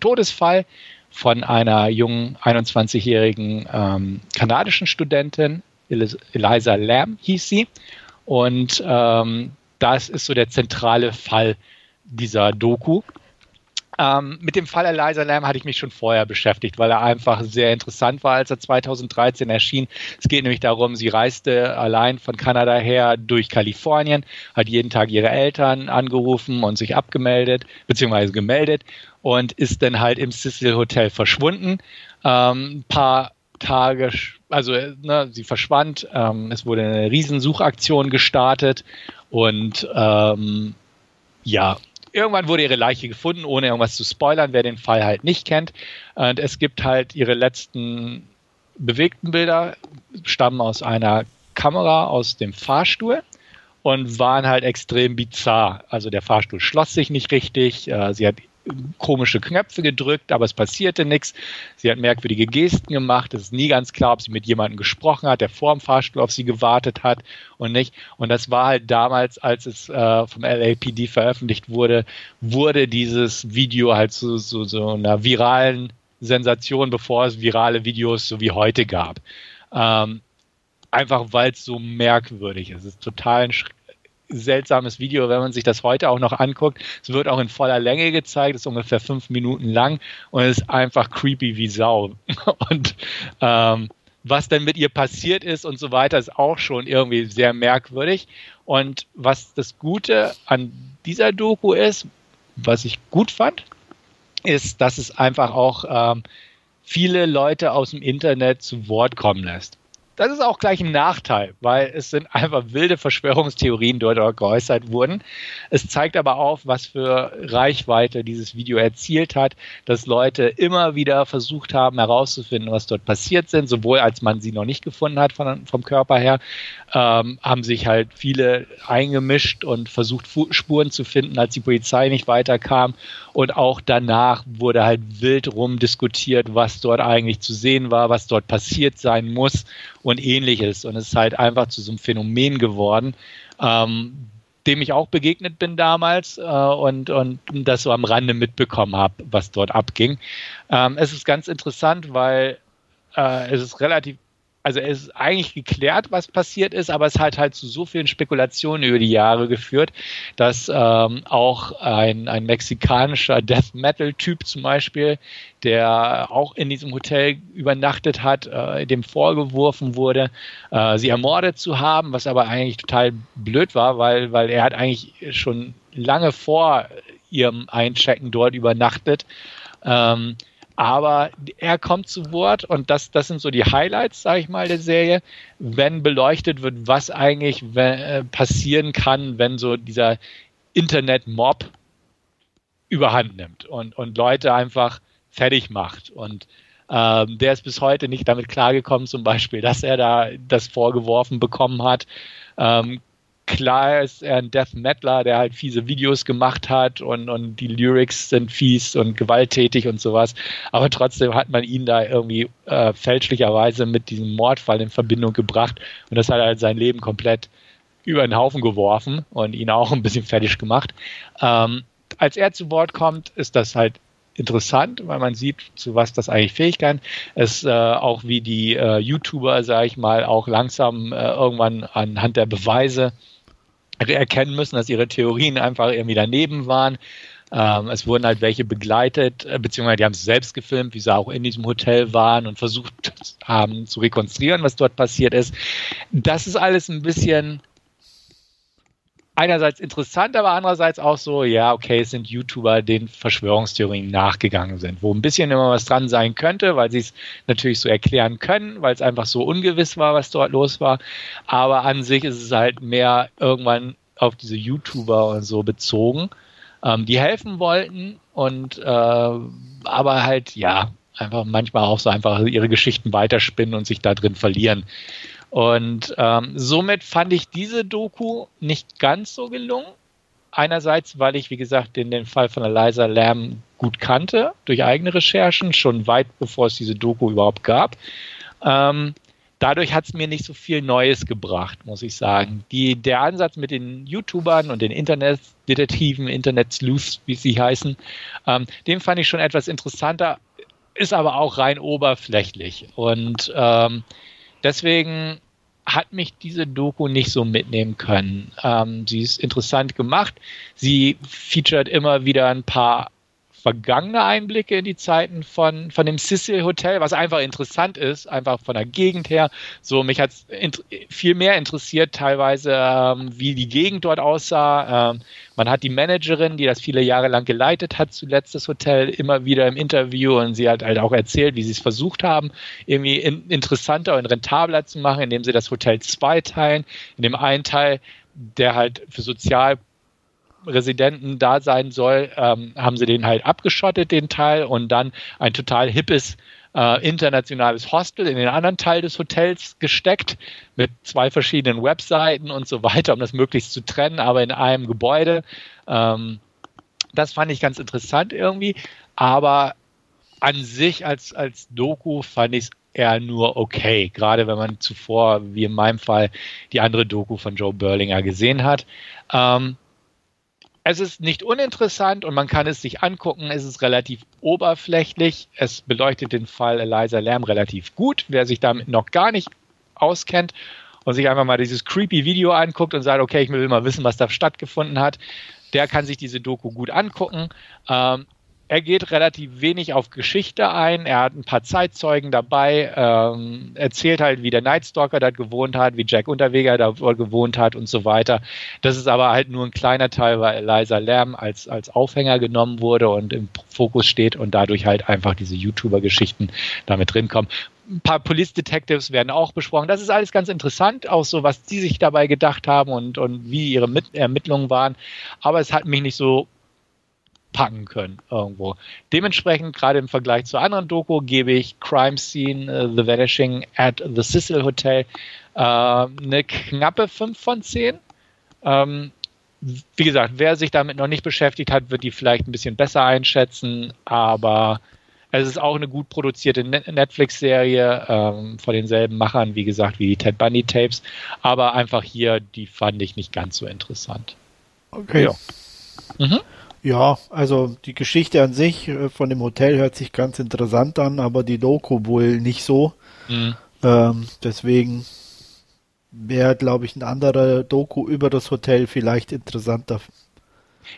Todesfall von einer jungen 21-jährigen ähm, kanadischen Studentin, Eliza Lamb hieß sie. Und ähm, das ist so der zentrale Fall dieser Doku. Ähm, mit dem Fall Eliza Lamb hatte ich mich schon vorher beschäftigt, weil er einfach sehr interessant war, als er 2013 erschien. Es geht nämlich darum, sie reiste allein von Kanada her durch Kalifornien, hat jeden Tag ihre Eltern angerufen und sich abgemeldet, beziehungsweise gemeldet und ist dann halt im Cecil Hotel verschwunden. Ähm, ein paar Tage, also ne, sie verschwand. Ähm, es wurde eine Riesensuchaktion gestartet und ähm, ja, irgendwann wurde ihre Leiche gefunden, ohne irgendwas zu spoilern, wer den Fall halt nicht kennt. Und es gibt halt ihre letzten bewegten Bilder, stammen aus einer Kamera aus dem Fahrstuhl und waren halt extrem bizarr. Also der Fahrstuhl schloss sich nicht richtig, äh, sie hat komische Knöpfe gedrückt, aber es passierte nichts. Sie hat merkwürdige Gesten gemacht. Es ist nie ganz klar, ob sie mit jemandem gesprochen hat, der vor dem Fahrstuhl auf sie gewartet hat und nicht. Und das war halt damals, als es äh, vom LAPD veröffentlicht wurde, wurde dieses Video halt zu so, so, einer viralen Sensation, bevor es virale Videos so wie heute gab. Ähm, einfach weil es so merkwürdig ist. Es ist total ein seltsames Video, wenn man sich das heute auch noch anguckt. Es wird auch in voller Länge gezeigt, ist ungefähr fünf Minuten lang und ist einfach creepy wie Sau. Und ähm, was denn mit ihr passiert ist und so weiter, ist auch schon irgendwie sehr merkwürdig. Und was das Gute an dieser Doku ist, was ich gut fand, ist, dass es einfach auch ähm, viele Leute aus dem Internet zu Wort kommen lässt. Das ist auch gleich ein Nachteil, weil es sind einfach wilde Verschwörungstheorien, die dort geäußert wurden. Es zeigt aber auch, was für Reichweite dieses Video erzielt hat, dass Leute immer wieder versucht haben herauszufinden, was dort passiert sind, sowohl als man sie noch nicht gefunden hat von, vom Körper her, ähm, haben sich halt viele eingemischt und versucht Spuren zu finden, als die Polizei nicht weiterkam. Und auch danach wurde halt wild rumdiskutiert, was dort eigentlich zu sehen war, was dort passiert sein muss und ähnliches. Und es ist halt einfach zu so einem Phänomen geworden, ähm, dem ich auch begegnet bin damals äh, und, und das so am Rande mitbekommen habe, was dort abging. Ähm, es ist ganz interessant, weil äh, es ist relativ also es ist eigentlich geklärt, was passiert ist, aber es hat halt zu so vielen Spekulationen über die Jahre geführt, dass ähm, auch ein, ein mexikanischer Death Metal-Typ zum Beispiel, der auch in diesem Hotel übernachtet hat, äh, dem vorgeworfen wurde, äh, sie ermordet zu haben, was aber eigentlich total blöd war, weil, weil er hat eigentlich schon lange vor ihrem Einchecken dort übernachtet. Ähm, aber er kommt zu Wort und das, das sind so die Highlights, sage ich mal, der Serie, wenn beleuchtet wird, was eigentlich äh, passieren kann, wenn so dieser Internet-Mob überhand nimmt und, und Leute einfach fertig macht. Und ähm, der ist bis heute nicht damit klargekommen, zum Beispiel, dass er da das vorgeworfen bekommen hat. Ähm, klar ist er ein Death Metaler, der halt fiese Videos gemacht hat und, und die Lyrics sind fies und gewalttätig und sowas. Aber trotzdem hat man ihn da irgendwie äh, fälschlicherweise mit diesem Mordfall in Verbindung gebracht und das hat halt sein Leben komplett über den Haufen geworfen und ihn auch ein bisschen fertig gemacht. Ähm, als er zu Wort kommt, ist das halt interessant, weil man sieht, zu was das eigentlich fähig kann. Es äh, auch wie die äh, YouTuber, sage ich mal, auch langsam äh, irgendwann anhand der Beweise erkennen müssen, dass ihre Theorien einfach irgendwie daneben waren. Ähm, es wurden halt welche begleitet, äh, beziehungsweise die haben es selbst gefilmt, wie sie auch in diesem Hotel waren und versucht haben zu rekonstruieren, was dort passiert ist. Das ist alles ein bisschen einerseits interessant, aber andererseits auch so, ja, okay, es sind YouTuber, denen Verschwörungstheorien nachgegangen sind, wo ein bisschen immer was dran sein könnte, weil sie es natürlich so erklären können, weil es einfach so ungewiss war, was dort los war. Aber an sich ist es halt mehr irgendwann auf diese YouTuber und so bezogen, ähm, die helfen wollten und äh, aber halt, ja, einfach manchmal auch so einfach ihre Geschichten weiterspinnen und sich da drin verlieren. Und ähm, somit fand ich diese Doku nicht ganz so gelungen. Einerseits, weil ich, wie gesagt, den, den Fall von Eliza Lamb gut kannte, durch eigene Recherchen, schon weit bevor es diese Doku überhaupt gab. Ähm, dadurch hat es mir nicht so viel Neues gebracht, muss ich sagen. Die, der Ansatz mit den YouTubern und den Internetdetektiven, Internet-Sleuths, wie sie heißen, ähm, den fand ich schon etwas interessanter, ist aber auch rein oberflächlich. Und ähm, deswegen hat mich diese Doku nicht so mitnehmen können. Ähm, sie ist interessant gemacht. Sie featuret immer wieder ein paar vergangene Einblicke in die Zeiten von, von dem Cecil Hotel, was einfach interessant ist, einfach von der Gegend her. So, mich hat es viel mehr interessiert, teilweise, ähm, wie die Gegend dort aussah. Ähm, man hat die Managerin, die das viele Jahre lang geleitet hat, zuletzt das Hotel, immer wieder im Interview und sie hat halt auch erzählt, wie sie es versucht haben, irgendwie in, interessanter und rentabler zu machen, indem sie das Hotel zweiteilen. In dem einen Teil, der halt für sozial Residenten da sein soll, ähm, haben sie den halt abgeschottet, den Teil, und dann ein total hippes äh, internationales Hostel in den anderen Teil des Hotels gesteckt mit zwei verschiedenen Webseiten und so weiter, um das möglichst zu trennen, aber in einem Gebäude. Ähm, das fand ich ganz interessant irgendwie, aber an sich als, als Doku fand ich es eher nur okay, gerade wenn man zuvor, wie in meinem Fall, die andere Doku von Joe Berlinger gesehen hat. Ähm, es ist nicht uninteressant und man kann es sich angucken. Es ist relativ oberflächlich. Es beleuchtet den Fall Eliza Lamb relativ gut. Wer sich damit noch gar nicht auskennt und sich einfach mal dieses creepy Video anguckt und sagt, okay, ich will mal wissen, was da stattgefunden hat, der kann sich diese Doku gut angucken. Ähm, er geht relativ wenig auf Geschichte ein. Er hat ein paar Zeitzeugen dabei, ähm, erzählt halt, wie der Nightstalker dort gewohnt hat, wie Jack Unterweger da gewohnt hat und so weiter. Das ist aber halt nur ein kleiner Teil, weil Eliza Lamb als, als Aufhänger genommen wurde und im Fokus steht und dadurch halt einfach diese YouTuber-Geschichten damit drin kommen ein paar Police Detectives werden auch besprochen. Das ist alles ganz interessant, auch so, was die sich dabei gedacht haben und, und wie ihre Mit Ermittlungen waren. Aber es hat mich nicht so packen können irgendwo. Dementsprechend, gerade im Vergleich zu anderen Doku, gebe ich Crime Scene, uh, The Vanishing at the Cecil Hotel äh, eine knappe 5 von 10. Ähm, wie gesagt, wer sich damit noch nicht beschäftigt hat, wird die vielleicht ein bisschen besser einschätzen, aber es ist auch eine gut produzierte Netflix-Serie ähm, von denselben Machern, wie gesagt, wie die Ted Bundy Tapes, aber einfach hier, die fand ich nicht ganz so interessant. Okay. Ja. Mhm. Ja, also die Geschichte an sich äh, von dem Hotel hört sich ganz interessant an, aber die Doku wohl nicht so. Mhm. Ähm, deswegen wäre, glaube ich, ein anderer Doku über das Hotel vielleicht interessanter.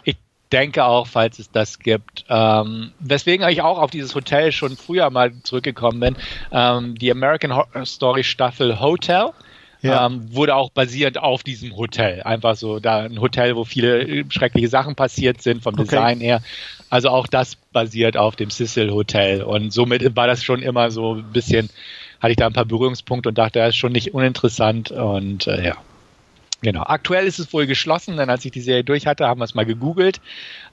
Ich denke auch, falls es das gibt. Ähm, weswegen ich auch auf dieses Hotel schon früher mal zurückgekommen bin. Ähm, die American Horror Story Staffel Hotel ja. ähm, wurde auch basierend auf diesem Hotel. Einfach so, da ein Hotel, wo viele schreckliche Sachen passiert sind vom okay. Design her. Also auch das basiert auf dem Cecil Hotel. Und somit war das schon immer so ein bisschen, hatte ich da ein paar Berührungspunkte und dachte, das ist schon nicht uninteressant. Und äh, ja. Genau. Aktuell ist es wohl geschlossen, denn als ich die Serie durch hatte, haben wir es mal gegoogelt.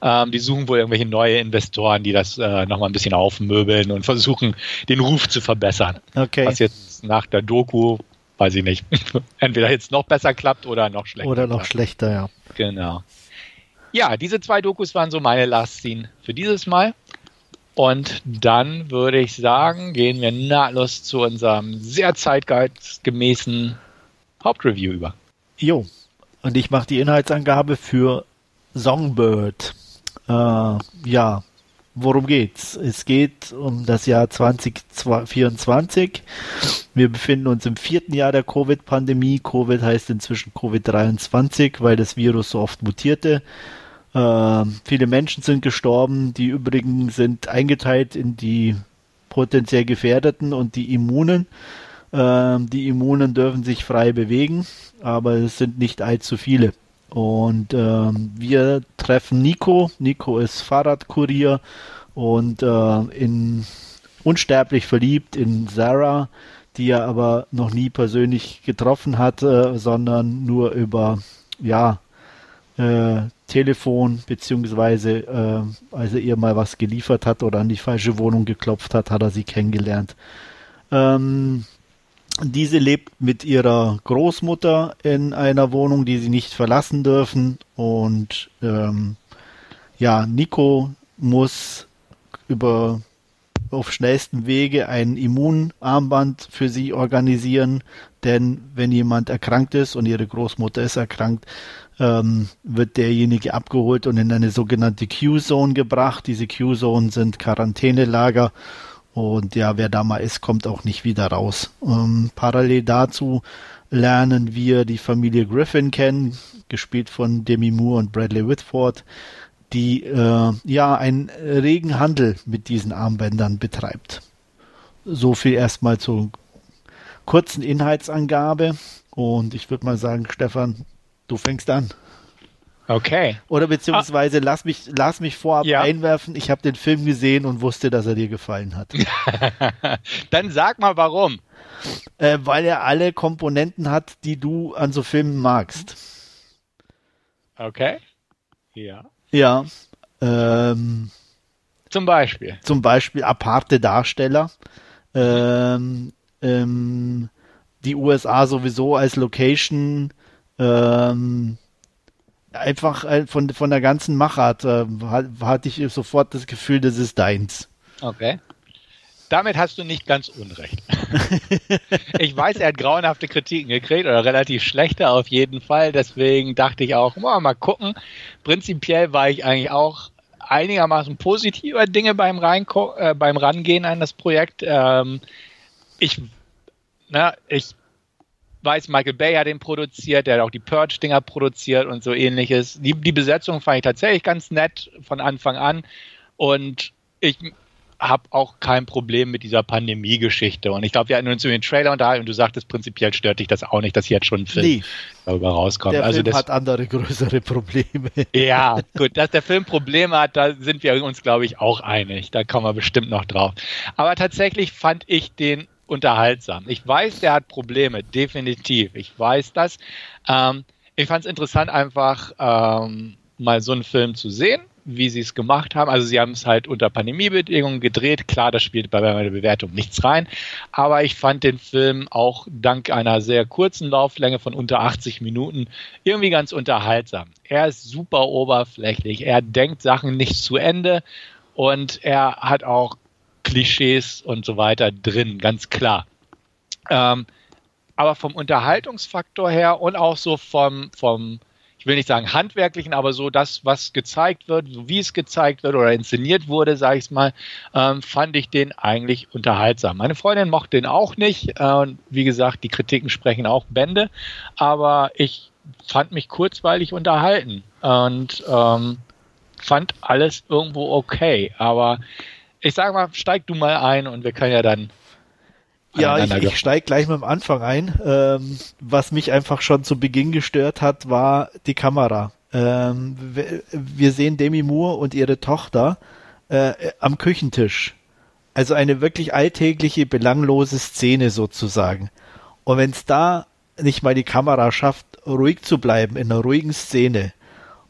Ähm, die suchen wohl irgendwelche neue Investoren, die das äh, nochmal ein bisschen aufmöbeln und versuchen, den Ruf zu verbessern. Okay. Was jetzt nach der Doku weiß ich nicht, entweder jetzt noch besser klappt oder noch schlechter. Oder noch klappt. schlechter, ja. Genau. Ja, diese zwei Dokus waren so meine Last Scene für dieses Mal. Und dann würde ich sagen, gehen wir nahtlos zu unserem sehr zeitgeistgemäßen Hauptreview über. Jo, und ich mache die Inhaltsangabe für Songbird. Äh, ja, worum geht's? Es geht um das Jahr 2024. Wir befinden uns im vierten Jahr der Covid-Pandemie. Covid heißt inzwischen Covid-23, weil das Virus so oft mutierte. Äh, viele Menschen sind gestorben. Die übrigen sind eingeteilt in die potenziell Gefährdeten und die Immunen. Äh, die Immunen dürfen sich frei bewegen, aber es sind nicht allzu viele. Und ähm, wir treffen Nico. Nico ist Fahrradkurier und äh, in unsterblich verliebt in Sarah, die er aber noch nie persönlich getroffen hatte, sondern nur über ja äh, Telefon, beziehungsweise äh, als er ihr mal was geliefert hat oder an die falsche Wohnung geklopft hat, hat er sie kennengelernt. Ähm, diese lebt mit ihrer Großmutter in einer Wohnung, die sie nicht verlassen dürfen. Und ähm, ja, Nico muss über auf schnellstem Wege ein Immunarmband für sie organisieren, denn wenn jemand erkrankt ist und ihre Großmutter ist erkrankt, ähm, wird derjenige abgeholt und in eine sogenannte Q-Zone gebracht. Diese Q-Zonen sind Quarantänelager und ja, wer da mal ist, kommt auch nicht wieder raus. Ähm, parallel dazu lernen wir die Familie Griffin kennen, gespielt von Demi Moore und Bradley Whitford, die äh, ja einen regen Handel mit diesen Armbändern betreibt. So viel erstmal zur kurzen Inhaltsangabe. Und ich würde mal sagen, Stefan, du fängst an. Okay. Oder beziehungsweise ah. lass mich, lass mich vorab ja. einwerfen. Ich habe den Film gesehen und wusste, dass er dir gefallen hat. Dann sag mal warum. Äh, weil er alle Komponenten hat, die du an so Filmen magst. Okay. Ja. Ja. Ähm, zum Beispiel. Zum Beispiel aparte Darsteller. Ähm, ähm, die USA sowieso als Location. Ähm, einfach äh, von, von der ganzen Machart äh, hatte ich sofort das Gefühl, das ist deins. Okay. Damit hast du nicht ganz unrecht. ich weiß, er hat grauenhafte Kritiken gekriegt oder relativ schlechte auf jeden Fall. Deswegen dachte ich auch, oh, mal gucken. Prinzipiell war ich eigentlich auch einigermaßen positiver Dinge beim, Reinko äh, beim Rangehen an das Projekt. Ähm, ich, na, ich weiß, Michael Bay hat den produziert, der hat auch die Purge-Dinger produziert und so ähnliches. Die, die Besetzung fand ich tatsächlich ganz nett von Anfang an. Und ich habe auch kein Problem mit dieser Pandemie-Geschichte. Und ich glaube, wir hatten uns über den Trailer unterhalten und du sagtest, prinzipiell stört dich das auch nicht, dass jetzt schon ein Film nee. darüber rauskommt. Der also Film das, hat andere größere Probleme. Ja, gut, dass der Film Probleme hat, da sind wir uns, glaube ich, auch einig. Da kommen wir bestimmt noch drauf. Aber tatsächlich fand ich den unterhaltsam. Ich weiß, der hat Probleme, definitiv. Ich weiß das. Ähm, ich fand es interessant, einfach ähm, mal so einen Film zu sehen wie sie es gemacht haben. Also sie haben es halt unter Pandemiebedingungen gedreht. Klar, das spielt bei meiner Bewertung nichts rein. Aber ich fand den Film auch dank einer sehr kurzen Lauflänge von unter 80 Minuten irgendwie ganz unterhaltsam. Er ist super oberflächlich. Er denkt Sachen nicht zu Ende und er hat auch Klischees und so weiter drin, ganz klar. Ähm, aber vom Unterhaltungsfaktor her und auch so vom, vom ich will nicht sagen handwerklichen, aber so das, was gezeigt wird, so wie es gezeigt wird oder inszeniert wurde, sage ich mal, ähm, fand ich den eigentlich unterhaltsam. Meine Freundin mochte den auch nicht. Äh, wie gesagt, die Kritiken sprechen auch Bände, aber ich fand mich kurzweilig unterhalten und ähm, fand alles irgendwo okay. Aber ich sage mal, steig du mal ein und wir können ja dann ja, ich, ich steige gleich mit dem Anfang ein. Ähm, was mich einfach schon zu Beginn gestört hat, war die Kamera. Ähm, wir sehen Demi Moore und ihre Tochter äh, am Küchentisch. Also eine wirklich alltägliche, belanglose Szene sozusagen. Und wenn es da nicht mal die Kamera schafft, ruhig zu bleiben in einer ruhigen Szene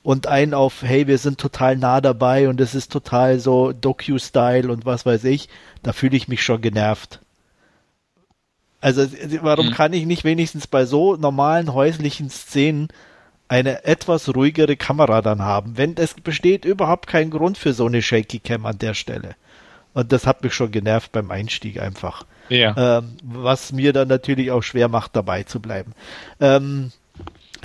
und einen auf, hey, wir sind total nah dabei und es ist total so Docu-Style und was weiß ich, da fühle ich mich schon genervt. Also warum hm. kann ich nicht wenigstens bei so normalen häuslichen Szenen eine etwas ruhigere Kamera dann haben? Wenn es besteht überhaupt kein Grund für so eine Shaky Cam an der Stelle. Und das hat mich schon genervt beim Einstieg einfach. Ja. Ähm, was mir dann natürlich auch schwer macht, dabei zu bleiben. Ähm,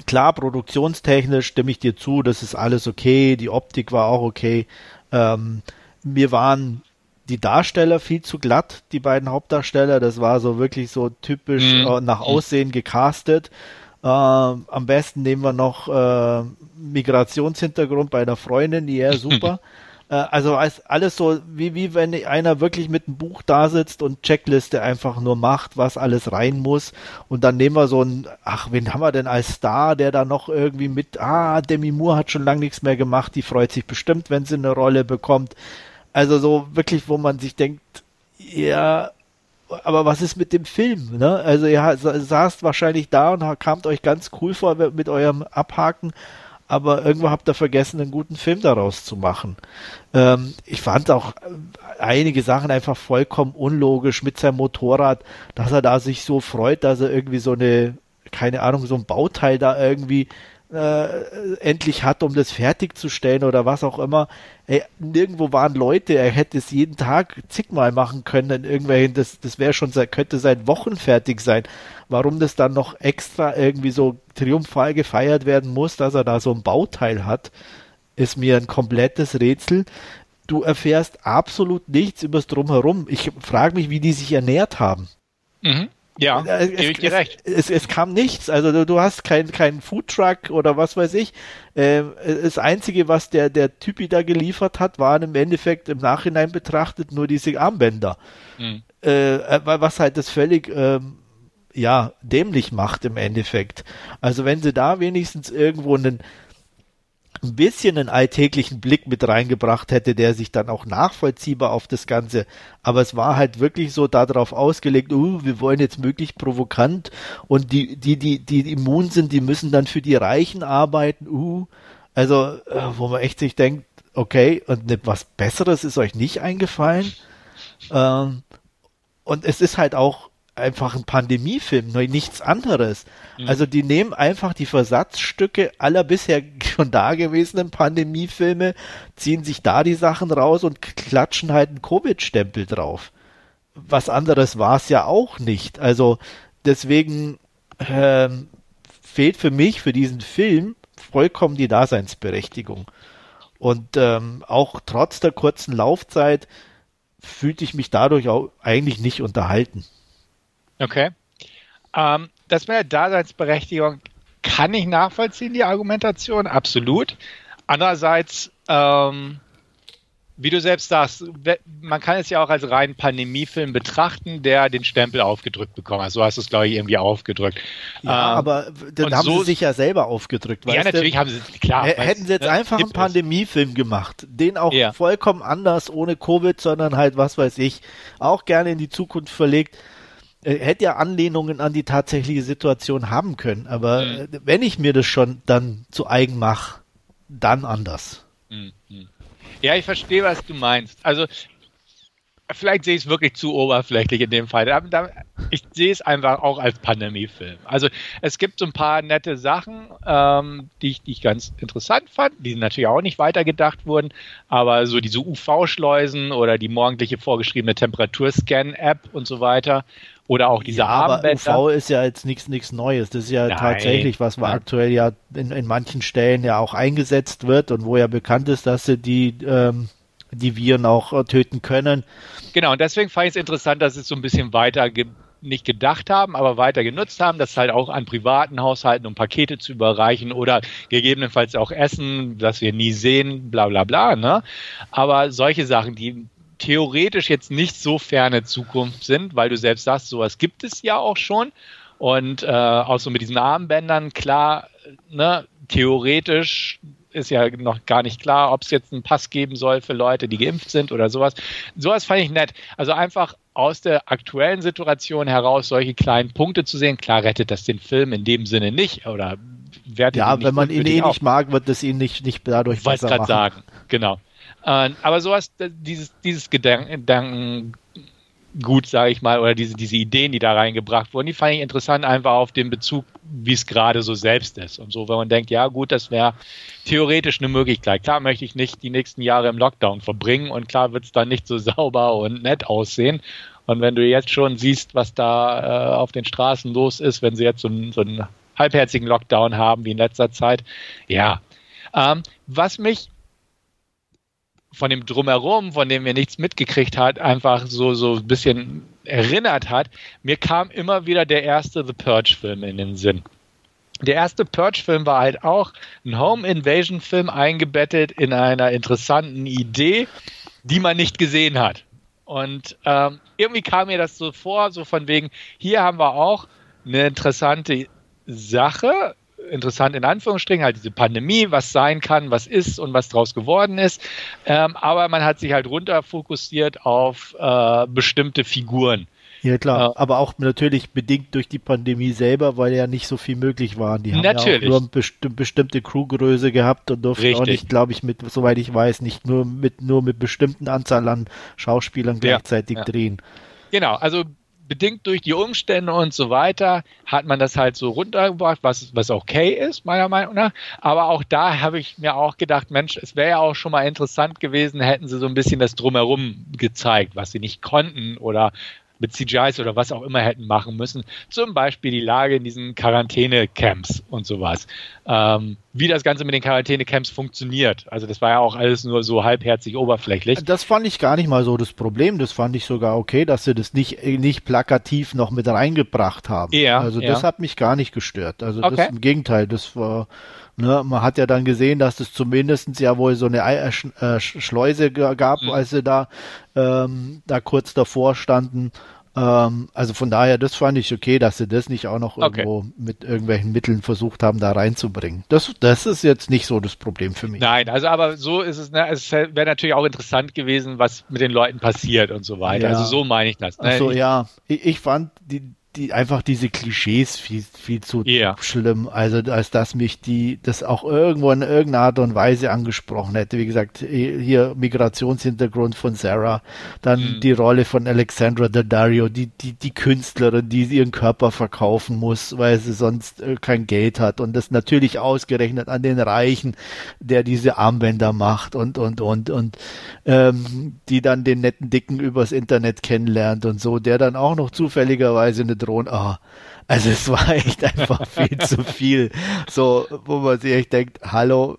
klar, produktionstechnisch stimme ich dir zu, das ist alles okay, die Optik war auch okay. Ähm, mir waren die Darsteller viel zu glatt, die beiden Hauptdarsteller. Das war so wirklich so typisch mhm. äh, nach Aussehen gecastet. Äh, am besten nehmen wir noch äh, Migrationshintergrund bei einer Freundin, die ja super. äh, also alles so, wie, wie wenn einer wirklich mit einem Buch da sitzt und Checkliste einfach nur macht, was alles rein muss. Und dann nehmen wir so ein, ach, wen haben wir denn als Star, der da noch irgendwie mit, ah, Demi Moore hat schon lange nichts mehr gemacht, die freut sich bestimmt, wenn sie eine Rolle bekommt. Also so wirklich, wo man sich denkt, ja, aber was ist mit dem Film? Ne? Also ihr saßt wahrscheinlich da und kamt euch ganz cool vor mit eurem Abhaken, aber irgendwo habt ihr vergessen, einen guten Film daraus zu machen. Ähm, ich fand auch äh, einige Sachen einfach vollkommen unlogisch mit seinem Motorrad, dass er da sich so freut, dass er irgendwie so eine, keine Ahnung, so ein Bauteil da irgendwie äh, endlich hat, um das fertigzustellen oder was auch immer. Ey, nirgendwo waren Leute, er hätte es jeden Tag zigmal machen können in irgendwelchen, das, das wäre schon, könnte seit Wochen fertig sein. Warum das dann noch extra irgendwie so triumphal gefeiert werden muss, dass er da so ein Bauteil hat, ist mir ein komplettes Rätsel. Du erfährst absolut nichts übers Drumherum. Ich frage mich, wie die sich ernährt haben. Mhm. Ja, äh, es, ich dir recht. Es, es, kam nichts. Also du, du hast keinen kein Foodtruck oder was weiß ich. Ähm, das Einzige, was der, der Typi da geliefert hat, waren im Endeffekt im Nachhinein betrachtet nur diese Armbänder. Mhm. Äh, was halt das völlig ähm, ja, dämlich macht im Endeffekt. Also wenn sie da wenigstens irgendwo einen ein bisschen einen alltäglichen Blick mit reingebracht hätte, der sich dann auch nachvollziehbar auf das Ganze. Aber es war halt wirklich so darauf ausgelegt, uh, wir wollen jetzt möglichst provokant und die, die, die, die immun sind, die müssen dann für die Reichen arbeiten, uh. Also, äh, wo man echt sich denkt, okay, und was Besseres ist euch nicht eingefallen. Ähm, und es ist halt auch einfach ein Pandemiefilm, nur nichts anderes. Mhm. Also die nehmen einfach die Versatzstücke aller bisher schon dagewesenen Pandemiefilme, ziehen sich da die Sachen raus und klatschen halt einen Covid-Stempel drauf. Was anderes war es ja auch nicht. Also deswegen ähm, fehlt für mich für diesen Film vollkommen die Daseinsberechtigung. Und ähm, auch trotz der kurzen Laufzeit fühlte ich mich dadurch auch eigentlich nicht unterhalten. Okay. Ähm, das mit der Daseinsberechtigung kann ich nachvollziehen, die Argumentation, absolut. Andererseits, ähm, wie du selbst sagst, man kann es ja auch als reinen Pandemiefilm betrachten, der den Stempel aufgedrückt bekommen hat. So hast du es, glaube ich, irgendwie aufgedrückt. Ja, ähm, aber dann haben so, sie sich ja selber aufgedrückt. Ja, natürlich du? haben sie, klar. Hätten sie jetzt ne? einfach einen Pandemiefilm gemacht, den auch ja. vollkommen anders, ohne Covid, sondern halt, was weiß ich, auch gerne in die Zukunft verlegt, hätte ja Anlehnungen an die tatsächliche Situation haben können, aber mhm. Äh, wenn ich mir das schon dann zu eigen mache, dann anders. Mhm. Ja, ich verstehe, was du meinst. Also vielleicht sehe ich es wirklich zu oberflächlich in dem Fall. Ich sehe es einfach auch als Pandemiefilm. Also es gibt so ein paar nette Sachen, ähm, die, ich, die ich ganz interessant fand, die natürlich auch nicht weitergedacht wurden, aber so diese UV-Schleusen oder die morgendliche vorgeschriebene Temperaturscan-App und so weiter, oder auch diese ja, Armbänder. Aber UV ist ja jetzt nichts nichts Neues. Das ist ja Nein. tatsächlich, was wir aktuell ja in, in manchen Stellen ja auch eingesetzt wird und wo ja bekannt ist, dass sie die, ähm, die Viren auch äh, töten können. Genau, und deswegen fand ich es interessant, dass sie es so ein bisschen weiter ge nicht gedacht haben, aber weiter genutzt haben, das halt auch an privaten Haushalten, um Pakete zu überreichen oder gegebenenfalls auch Essen, das wir nie sehen, bla bla bla. Ne? Aber solche Sachen, die theoretisch jetzt nicht so ferne Zukunft sind, weil du selbst sagst, sowas gibt es ja auch schon. Und äh, auch so mit diesen Armbändern, klar, ne, theoretisch ist ja noch gar nicht klar, ob es jetzt einen Pass geben soll für Leute, die geimpft sind oder sowas. Sowas fand ich nett. Also einfach aus der aktuellen Situation heraus solche kleinen Punkte zu sehen. Klar rettet das den Film in dem Sinne nicht oder wertet Ja, wenn man ihn eh nicht mag, wird es ihn nicht, nicht dadurch ich besser machen. sagen, genau. Äh, aber sowas, dieses, dieses Gedanken, gut, sage ich mal, oder diese, diese Ideen, die da reingebracht wurden, die fand ich interessant, einfach auf den Bezug, wie es gerade so selbst ist. Und so, wenn man denkt, ja gut, das wäre theoretisch eine Möglichkeit. Klar möchte ich nicht die nächsten Jahre im Lockdown verbringen und klar wird es dann nicht so sauber und nett aussehen. Und wenn du jetzt schon siehst, was da äh, auf den Straßen los ist, wenn sie jetzt so, einen, so einen halbherzigen Lockdown haben wie in letzter Zeit, ja. Ähm, was mich von dem Drumherum, von dem wir nichts mitgekriegt hat, einfach so, so ein bisschen erinnert hat, mir kam immer wieder der erste The Purge-Film in den Sinn. Der erste Purge-Film war halt auch ein Home-Invasion-Film eingebettet in einer interessanten Idee, die man nicht gesehen hat. Und ähm, irgendwie kam mir das so vor, so von wegen, hier haben wir auch eine interessante Sache, interessant in Anführungsstrichen, halt diese Pandemie, was sein kann, was ist und was draus geworden ist. Ähm, aber man hat sich halt runter fokussiert auf äh, bestimmte Figuren. Ja klar, äh, aber auch natürlich bedingt durch die Pandemie selber, weil ja nicht so viel möglich war. Die haben natürlich. ja auch nur eine besti bestimmte Crewgröße gehabt und durften Richtig. auch nicht, glaube ich, mit, soweit ich weiß, nicht nur mit nur mit bestimmten Anzahl an Schauspielern gleichzeitig ja, ja. drehen. Genau, also bedingt durch die Umstände und so weiter hat man das halt so runtergebracht, was, was okay ist, meiner Meinung nach. Aber auch da habe ich mir auch gedacht, Mensch, es wäre ja auch schon mal interessant gewesen, hätten sie so ein bisschen das Drumherum gezeigt, was sie nicht konnten oder mit CGIs oder was auch immer hätten machen müssen. Zum Beispiel die Lage in diesen Quarantäne-Camps und sowas. Ähm, wie das Ganze mit den Quarantäne-Camps funktioniert. Also das war ja auch alles nur so halbherzig oberflächlich. Das fand ich gar nicht mal so das Problem. Das fand ich sogar okay, dass sie das nicht, nicht plakativ noch mit reingebracht haben. Ja, also ja. das hat mich gar nicht gestört. Also okay. das im Gegenteil, das war Ne, man hat ja dann gesehen, dass es zumindest ja wohl so eine äh, äh Schleuse gab, mhm. als sie da, ähm, da kurz davor standen. Ähm, also von daher, das fand ich okay, dass sie das nicht auch noch okay. irgendwo mit irgendwelchen Mitteln versucht haben, da reinzubringen. Das, das ist jetzt nicht so das Problem für mich. Nein, also aber so ist es, ne, es wäre natürlich auch interessant gewesen, was mit den Leuten passiert und so weiter. Ja. Also so meine ich das. Ne? Ach so, ja. Ich, ich fand die, die einfach diese Klischees viel, viel zu yeah. schlimm, also als dass mich die das auch irgendwo in irgendeiner Art und Weise angesprochen hätte. Wie gesagt, hier Migrationshintergrund von Sarah, dann mhm. die Rolle von Alexandra Daddario, die, die, die Künstlerin, die ihren Körper verkaufen muss, weil sie sonst äh, kein Geld hat und das natürlich ausgerechnet an den Reichen, der diese Armbänder macht und, und, und, und, ähm, die dann den netten Dicken übers Internet kennenlernt und so, der dann auch noch zufälligerweise eine Drohnen. Oh, also es war echt einfach viel zu viel. So, wo man sich echt denkt, hallo,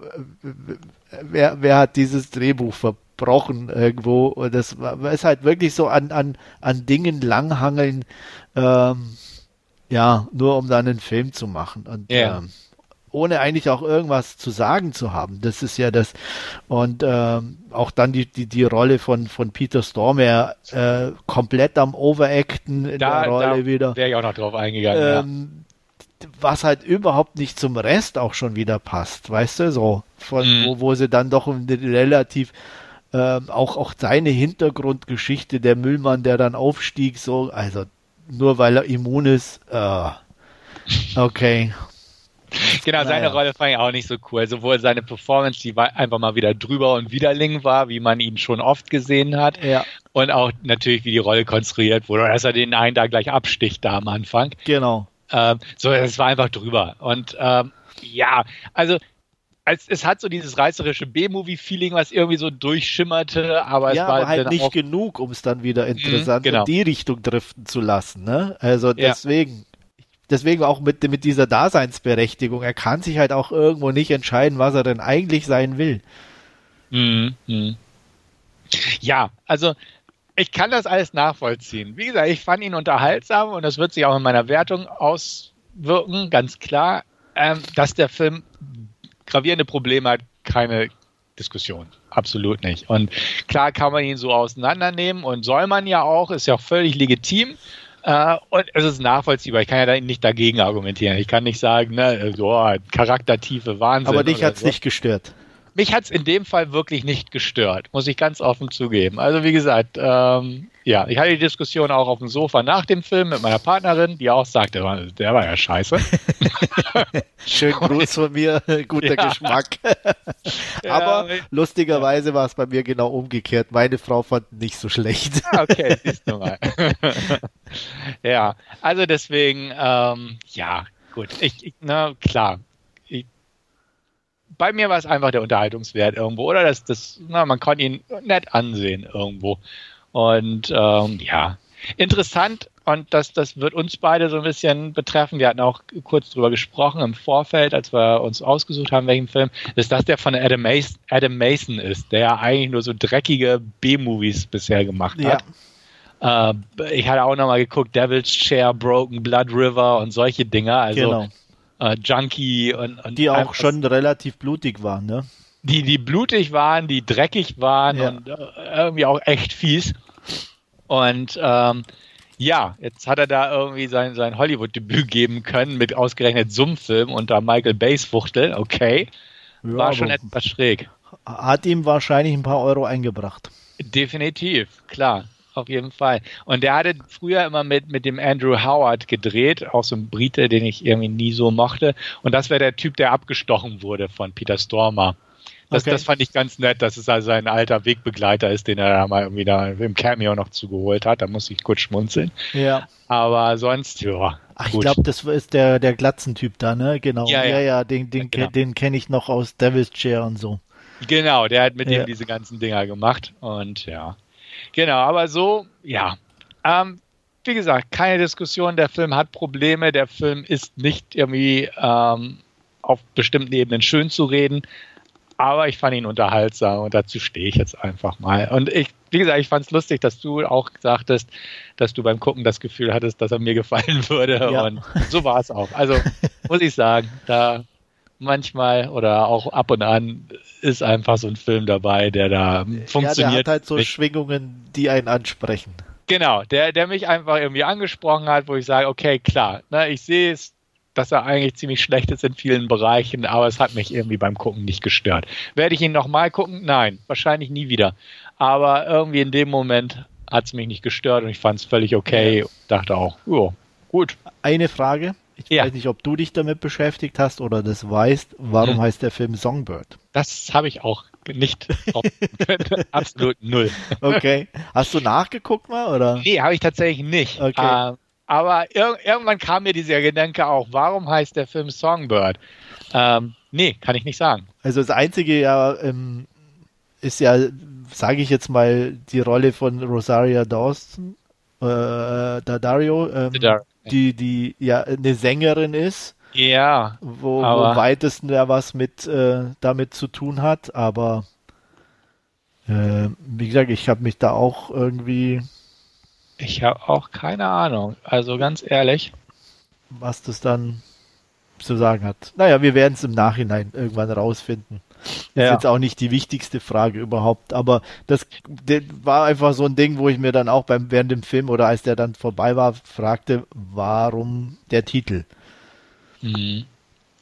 wer, wer hat dieses Drehbuch verbrochen irgendwo? Und das war, ist halt wirklich so an, an, an Dingen langhangeln, ähm, ja, nur um dann einen Film zu machen. Und yeah. ähm, ohne eigentlich auch irgendwas zu sagen zu haben. Das ist ja das. Und ähm, auch dann die, die, die Rolle von, von Peter Stormare äh, komplett am Overacten in da, der Rolle da wieder. Wäre ich auch noch drauf eingegangen. Ähm, ja. Was halt überhaupt nicht zum Rest auch schon wieder passt, weißt du, so. Von mhm. wo, wo sie dann doch relativ ähm, auch, auch seine Hintergrundgeschichte, der Müllmann, der dann aufstieg, so, also nur weil er immun ist, äh, okay. Genau, naja. seine Rolle fand ich auch nicht so cool. Sowohl seine Performance, die war einfach mal wieder drüber und widerling war, wie man ihn schon oft gesehen hat. Ja. Und auch natürlich, wie die Rolle konstruiert wurde, dass er den einen da gleich absticht da am Anfang. Genau. Ähm, so, es war einfach drüber. Und ähm, ja, also es, es, hat so dieses reißerische B-Movie-Feeling, was irgendwie so durchschimmerte, aber ja, es war aber halt nicht genug, um es dann wieder mhm, interessant genau. in die Richtung driften zu lassen. Ne? Also deswegen, deswegen auch mit, mit dieser Daseinsberechtigung. Er kann sich halt auch irgendwo nicht entscheiden, was er denn eigentlich sein will. Mhm. mhm. Ja, also ich kann das alles nachvollziehen. Wie gesagt, ich fand ihn unterhaltsam und das wird sich auch in meiner Wertung auswirken, ganz klar. Ähm, dass der Film gravierende Probleme hat, keine Diskussion. Absolut nicht. Und klar kann man ihn so auseinandernehmen und soll man ja auch, ist ja auch völlig legitim. Äh, und es ist nachvollziehbar. Ich kann ja da nicht dagegen argumentieren. Ich kann nicht sagen, ne, so charaktertiefe Wahnsinn. Aber dich hat es so. nicht gestört. Mich hat es in dem Fall wirklich nicht gestört, muss ich ganz offen zugeben. Also wie gesagt, ähm, ja, ich hatte die Diskussion auch auf dem Sofa nach dem Film mit meiner Partnerin, die auch sagte, der war ja scheiße. Schönen Gruß von mir, guter ja. Geschmack. Aber ja, lustigerweise war es bei mir genau umgekehrt. Meine Frau fand nicht so schlecht. Ah, okay, siehst du mal. ja, also deswegen, ähm, ja, gut. Ich, ich na klar, bei mir war es einfach der Unterhaltungswert irgendwo, oder? Das, das, na, man kann ihn nett ansehen irgendwo. Und ähm, ja, interessant und das, das wird uns beide so ein bisschen betreffen. Wir hatten auch kurz drüber gesprochen im Vorfeld, als wir uns ausgesucht haben, welchen Film, ist das der von Adam Mason, Adam Mason ist, der eigentlich nur so dreckige B-Movies bisher gemacht hat. Ja. Äh, ich hatte auch nochmal geguckt, Devil's Chair, Broken Blood River und solche Dinger. Also genau äh, Junkie und, und die auch schon relativ blutig waren, ne? Die, die blutig waren, die dreckig waren ja. und äh, irgendwie auch echt fies. Und ähm, ja, jetzt hat er da irgendwie sein, sein Hollywood-Debüt geben können mit ausgerechnet Summfilm unter Michael Bays Fuchtel. Okay. Ja, War schon etwas schräg. Hat ihm wahrscheinlich ein paar Euro eingebracht. Definitiv, klar. Auf jeden Fall. Und der hatte früher immer mit, mit dem Andrew Howard gedreht, auch so ein Brite, den ich irgendwie nie so mochte. Und das wäre der Typ, der abgestochen wurde von Peter Stormer. Das, okay. das fand ich ganz nett, dass es also ein alter Wegbegleiter ist, den er da mal irgendwie da im Cameo noch zugeholt hat. Da muss ich kurz schmunzeln. Ja. Aber sonst, ja. Ach, ich glaube, das ist der, der Glatzentyp da, ne? Genau. Ja, ja, ja, ja den, den, genau. den kenne ich noch aus Devil's Chair und so. Genau, der hat mit ja. dem diese ganzen Dinger gemacht und ja. Genau, aber so, ja. Ähm, wie gesagt, keine Diskussion, der Film hat Probleme, der Film ist nicht irgendwie ähm, auf bestimmten Ebenen schön zu reden, aber ich fand ihn unterhaltsam und dazu stehe ich jetzt einfach mal. Und ich, wie gesagt, ich fand es lustig, dass du auch sagtest, dass du beim Gucken das Gefühl hattest, dass er mir gefallen würde. Ja. Und so war es auch. Also muss ich sagen, da manchmal oder auch ab und an ist einfach so ein Film dabei, der da funktioniert. Ja, der hat halt so. Schwingungen, die einen ansprechen. Genau, der, der mich einfach irgendwie angesprochen hat, wo ich sage, okay, klar, ne, ich sehe es, dass er eigentlich ziemlich schlecht ist in vielen Bereichen, aber es hat mich irgendwie beim Gucken nicht gestört. Werde ich ihn nochmal gucken? Nein, wahrscheinlich nie wieder. Aber irgendwie in dem Moment hat es mich nicht gestört und ich fand es völlig okay. Ja. Dachte auch, ja, gut. Eine Frage. Ich ja. weiß nicht, ob du dich damit beschäftigt hast oder das weißt. Warum hm. heißt der Film Songbird? Das habe ich auch nicht. Absolut null. Okay. Hast du nachgeguckt mal oder? Nee, habe ich tatsächlich nicht. Okay. Äh, aber ir irgendwann kam mir dieser Gedanke auch, warum heißt der Film Songbird? Ähm, nee, kann ich nicht sagen. Also das Einzige ja ähm, ist ja, sage ich jetzt mal, die Rolle von Rosaria Dawson, äh, Dario, ähm, die, die ja eine Sängerin ist. Ja. Wo, wo weitesten ja was mit äh, damit zu tun hat, aber äh, wie gesagt, ich habe mich da auch irgendwie. Ich habe auch keine Ahnung. Also ganz ehrlich. Was das dann zu sagen hat. Naja, wir werden es im Nachhinein irgendwann rausfinden. Ja. Ist jetzt auch nicht die wichtigste Frage überhaupt, aber das, das, war einfach so ein Ding, wo ich mir dann auch beim während dem Film oder als der dann vorbei war, fragte, warum der Titel. Mhm.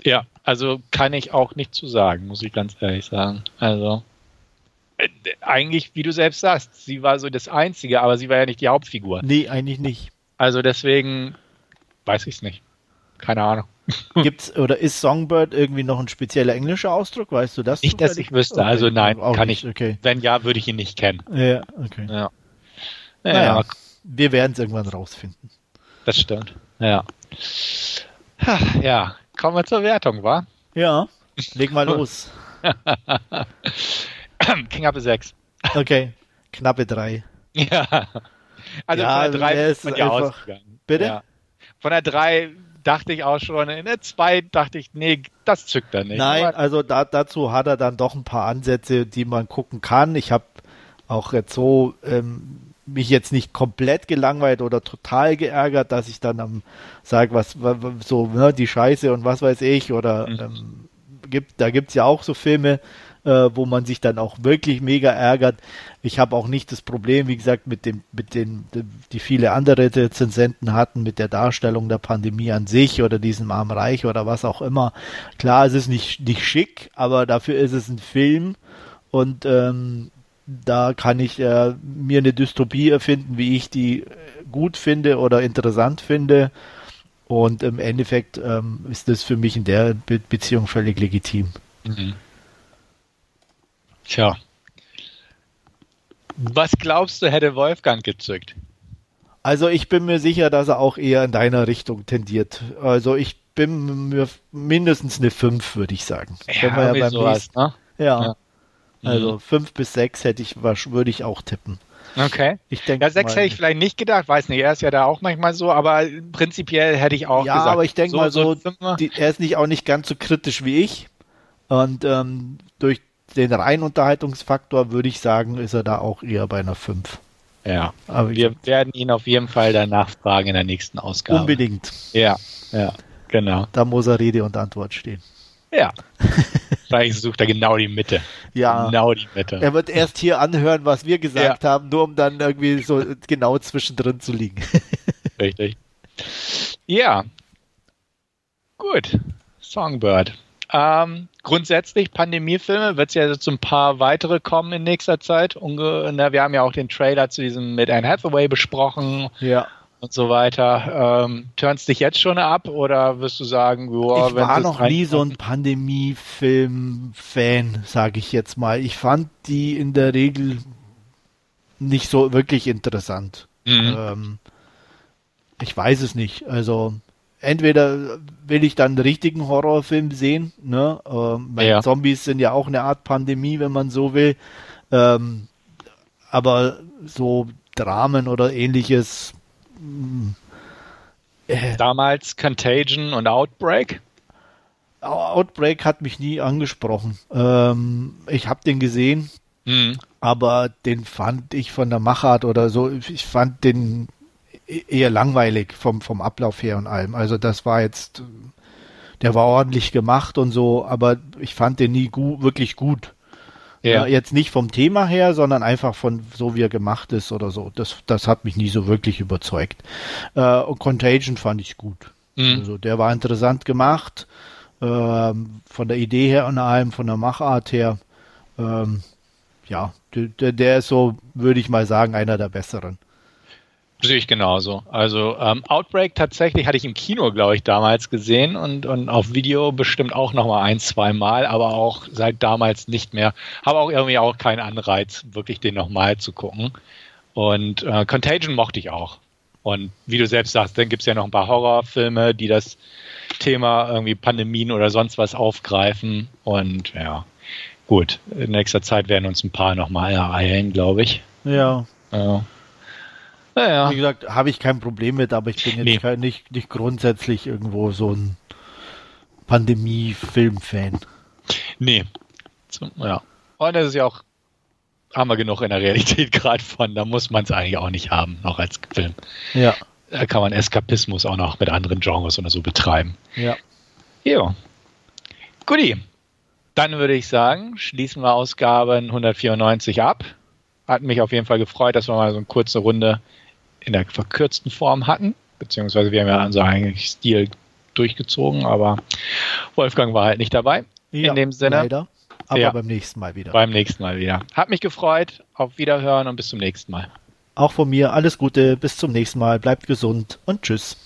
Ja, also kann ich auch nicht zu sagen, muss ich ganz ehrlich sagen. Also äh, eigentlich, wie du selbst sagst, sie war so das Einzige, aber sie war ja nicht die Hauptfigur. Nee, eigentlich nicht. Also deswegen weiß ich es nicht. Keine Ahnung. Gibt's oder ist Songbird irgendwie noch ein spezieller englischer Ausdruck? Weißt du das? Nicht, dass ich wüsste. Okay. Also nein, Auch kann nicht. ich. Okay. Wenn ja, würde ich ihn nicht kennen. Ja, okay. Ja. Naja, naja wir werden es irgendwann rausfinden. Das stimmt. Ja. Ja, kommen wir zur Wertung, wa? Ja. Leg mal los. Knappe 6. Okay. Knappe 3. Ja. Also ja, von der 3 ist man ja ausgegangen. Bitte? Ja. Von der 3 dachte ich auch schon. In der 2 dachte ich, nee, das zückt er nicht. Nein, Aber also da, dazu hat er dann doch ein paar Ansätze, die man gucken kann. Ich habe auch jetzt so ähm, mich jetzt nicht komplett gelangweilt oder total geärgert, dass ich dann am sage, was, was so ne, die Scheiße und was weiß ich oder mhm. ähm, gibt, da gibt's ja auch so Filme, äh, wo man sich dann auch wirklich mega ärgert. Ich habe auch nicht das Problem, wie gesagt, mit dem, mit den, die viele andere Rezensenten hatten, mit der Darstellung der Pandemie an sich oder diesem Arm Reich oder was auch immer. Klar, es ist nicht, nicht schick, aber dafür ist es ein Film und ähm, da kann ich äh, mir eine Dystopie erfinden, wie ich die gut finde oder interessant finde. Und im Endeffekt ähm, ist das für mich in der Be Beziehung völlig legitim. Mhm. Tja. Was glaubst du, hätte Wolfgang gezückt? Also ich bin mir sicher, dass er auch eher in deiner Richtung tendiert. Also ich bin mir mindestens eine 5, würde ich sagen. Ja, ja sowas, ne? ja. ja. Also 5 mhm. bis 6 hätte ich, würde ich auch tippen. Okay. Ich denke ja, 6 hätte ich vielleicht nicht gedacht, weiß nicht, er ist ja da auch manchmal so, aber prinzipiell hätte ich auch ja, gesagt. Ja, aber ich denke so, mal so, so die, er ist nicht auch nicht ganz so kritisch wie ich. Und ähm, durch den reinen Unterhaltungsfaktor würde ich sagen, ist er da auch eher bei einer 5. Ja, aber wir werden ihn auf jeden Fall danach fragen in der nächsten Ausgabe. Unbedingt. Ja, ja, genau. Da muss er Rede und Antwort stehen. Ja. Vielleicht sucht er genau die Mitte. Ja. Genau die Mitte. Er wird erst hier anhören, was wir gesagt ja. haben, nur um dann irgendwie so genau zwischendrin zu liegen. Richtig. Ja. Gut. Songbird. Ähm, grundsätzlich Pandemiefilme, wird es ja so ein paar weitere kommen in nächster Zeit. Unge na, wir haben ja auch den Trailer zu diesem mit Anne Hathaway besprochen. Ja. Und so weiter. Ähm, turnst dich jetzt schon ab oder wirst du sagen, boah, ich war noch nie so ein Pandemiefilm-Fan, sage ich jetzt mal. Ich fand die in der Regel nicht so wirklich interessant. Mhm. Ähm, ich weiß es nicht. Also entweder will ich dann einen richtigen Horrorfilm sehen, ne? Ähm, ja. Zombies sind ja auch eine Art Pandemie, wenn man so will. Ähm, aber so Dramen oder ähnliches. Äh, Damals Contagion und Outbreak? Outbreak hat mich nie angesprochen. Ähm, ich habe den gesehen, mhm. aber den fand ich von der Machart oder so, ich fand den eher langweilig vom, vom Ablauf her und allem. Also das war jetzt, der war ordentlich gemacht und so, aber ich fand den nie gu wirklich gut. Ja. jetzt nicht vom Thema her, sondern einfach von so wie er gemacht ist oder so. Das, das hat mich nie so wirklich überzeugt. Äh, und Contagion fand ich gut. Mhm. Also der war interessant gemacht, ähm, von der Idee her und allem, von der Machart her. Ähm, ja, der, der ist so, würde ich mal sagen, einer der besseren. Sehe ich genauso. Also ähm, Outbreak tatsächlich hatte ich im Kino, glaube ich, damals gesehen und, und auf Video bestimmt auch noch mal ein, zwei Mal, aber auch seit damals nicht mehr. Habe auch irgendwie auch keinen Anreiz, wirklich den nochmal zu gucken. Und äh, Contagion mochte ich auch. Und wie du selbst sagst, dann gibt es ja noch ein paar Horrorfilme, die das Thema irgendwie Pandemien oder sonst was aufgreifen. Und ja, gut, in nächster Zeit werden uns ein paar nochmal ereilen, glaube ich. Ja. ja. Naja. Wie gesagt, habe ich kein Problem mit, aber ich bin jetzt nee. kein, nicht, nicht grundsätzlich irgendwo so ein Pandemie-Film-Fan. Nee. Ja. Und das ist ja auch, haben wir genug in der Realität gerade von, da muss man es eigentlich auch nicht haben, noch als Film. Ja. Da kann man Eskapismus auch noch mit anderen Genres oder so betreiben. Ja. Jo. Guti. Dann würde ich sagen, schließen wir Ausgabe 194 ab. Hat mich auf jeden Fall gefreut, dass wir mal so eine kurze Runde in der verkürzten Form hatten, beziehungsweise wir haben ja unser eigentlich Stil durchgezogen, aber Wolfgang war halt nicht dabei. Ja, in dem Sinne. Leider. Aber ja, beim nächsten Mal wieder. Beim nächsten Mal wieder. Hat mich gefreut. Auf Wiederhören und bis zum nächsten Mal. Auch von mir alles Gute. Bis zum nächsten Mal. Bleibt gesund und tschüss.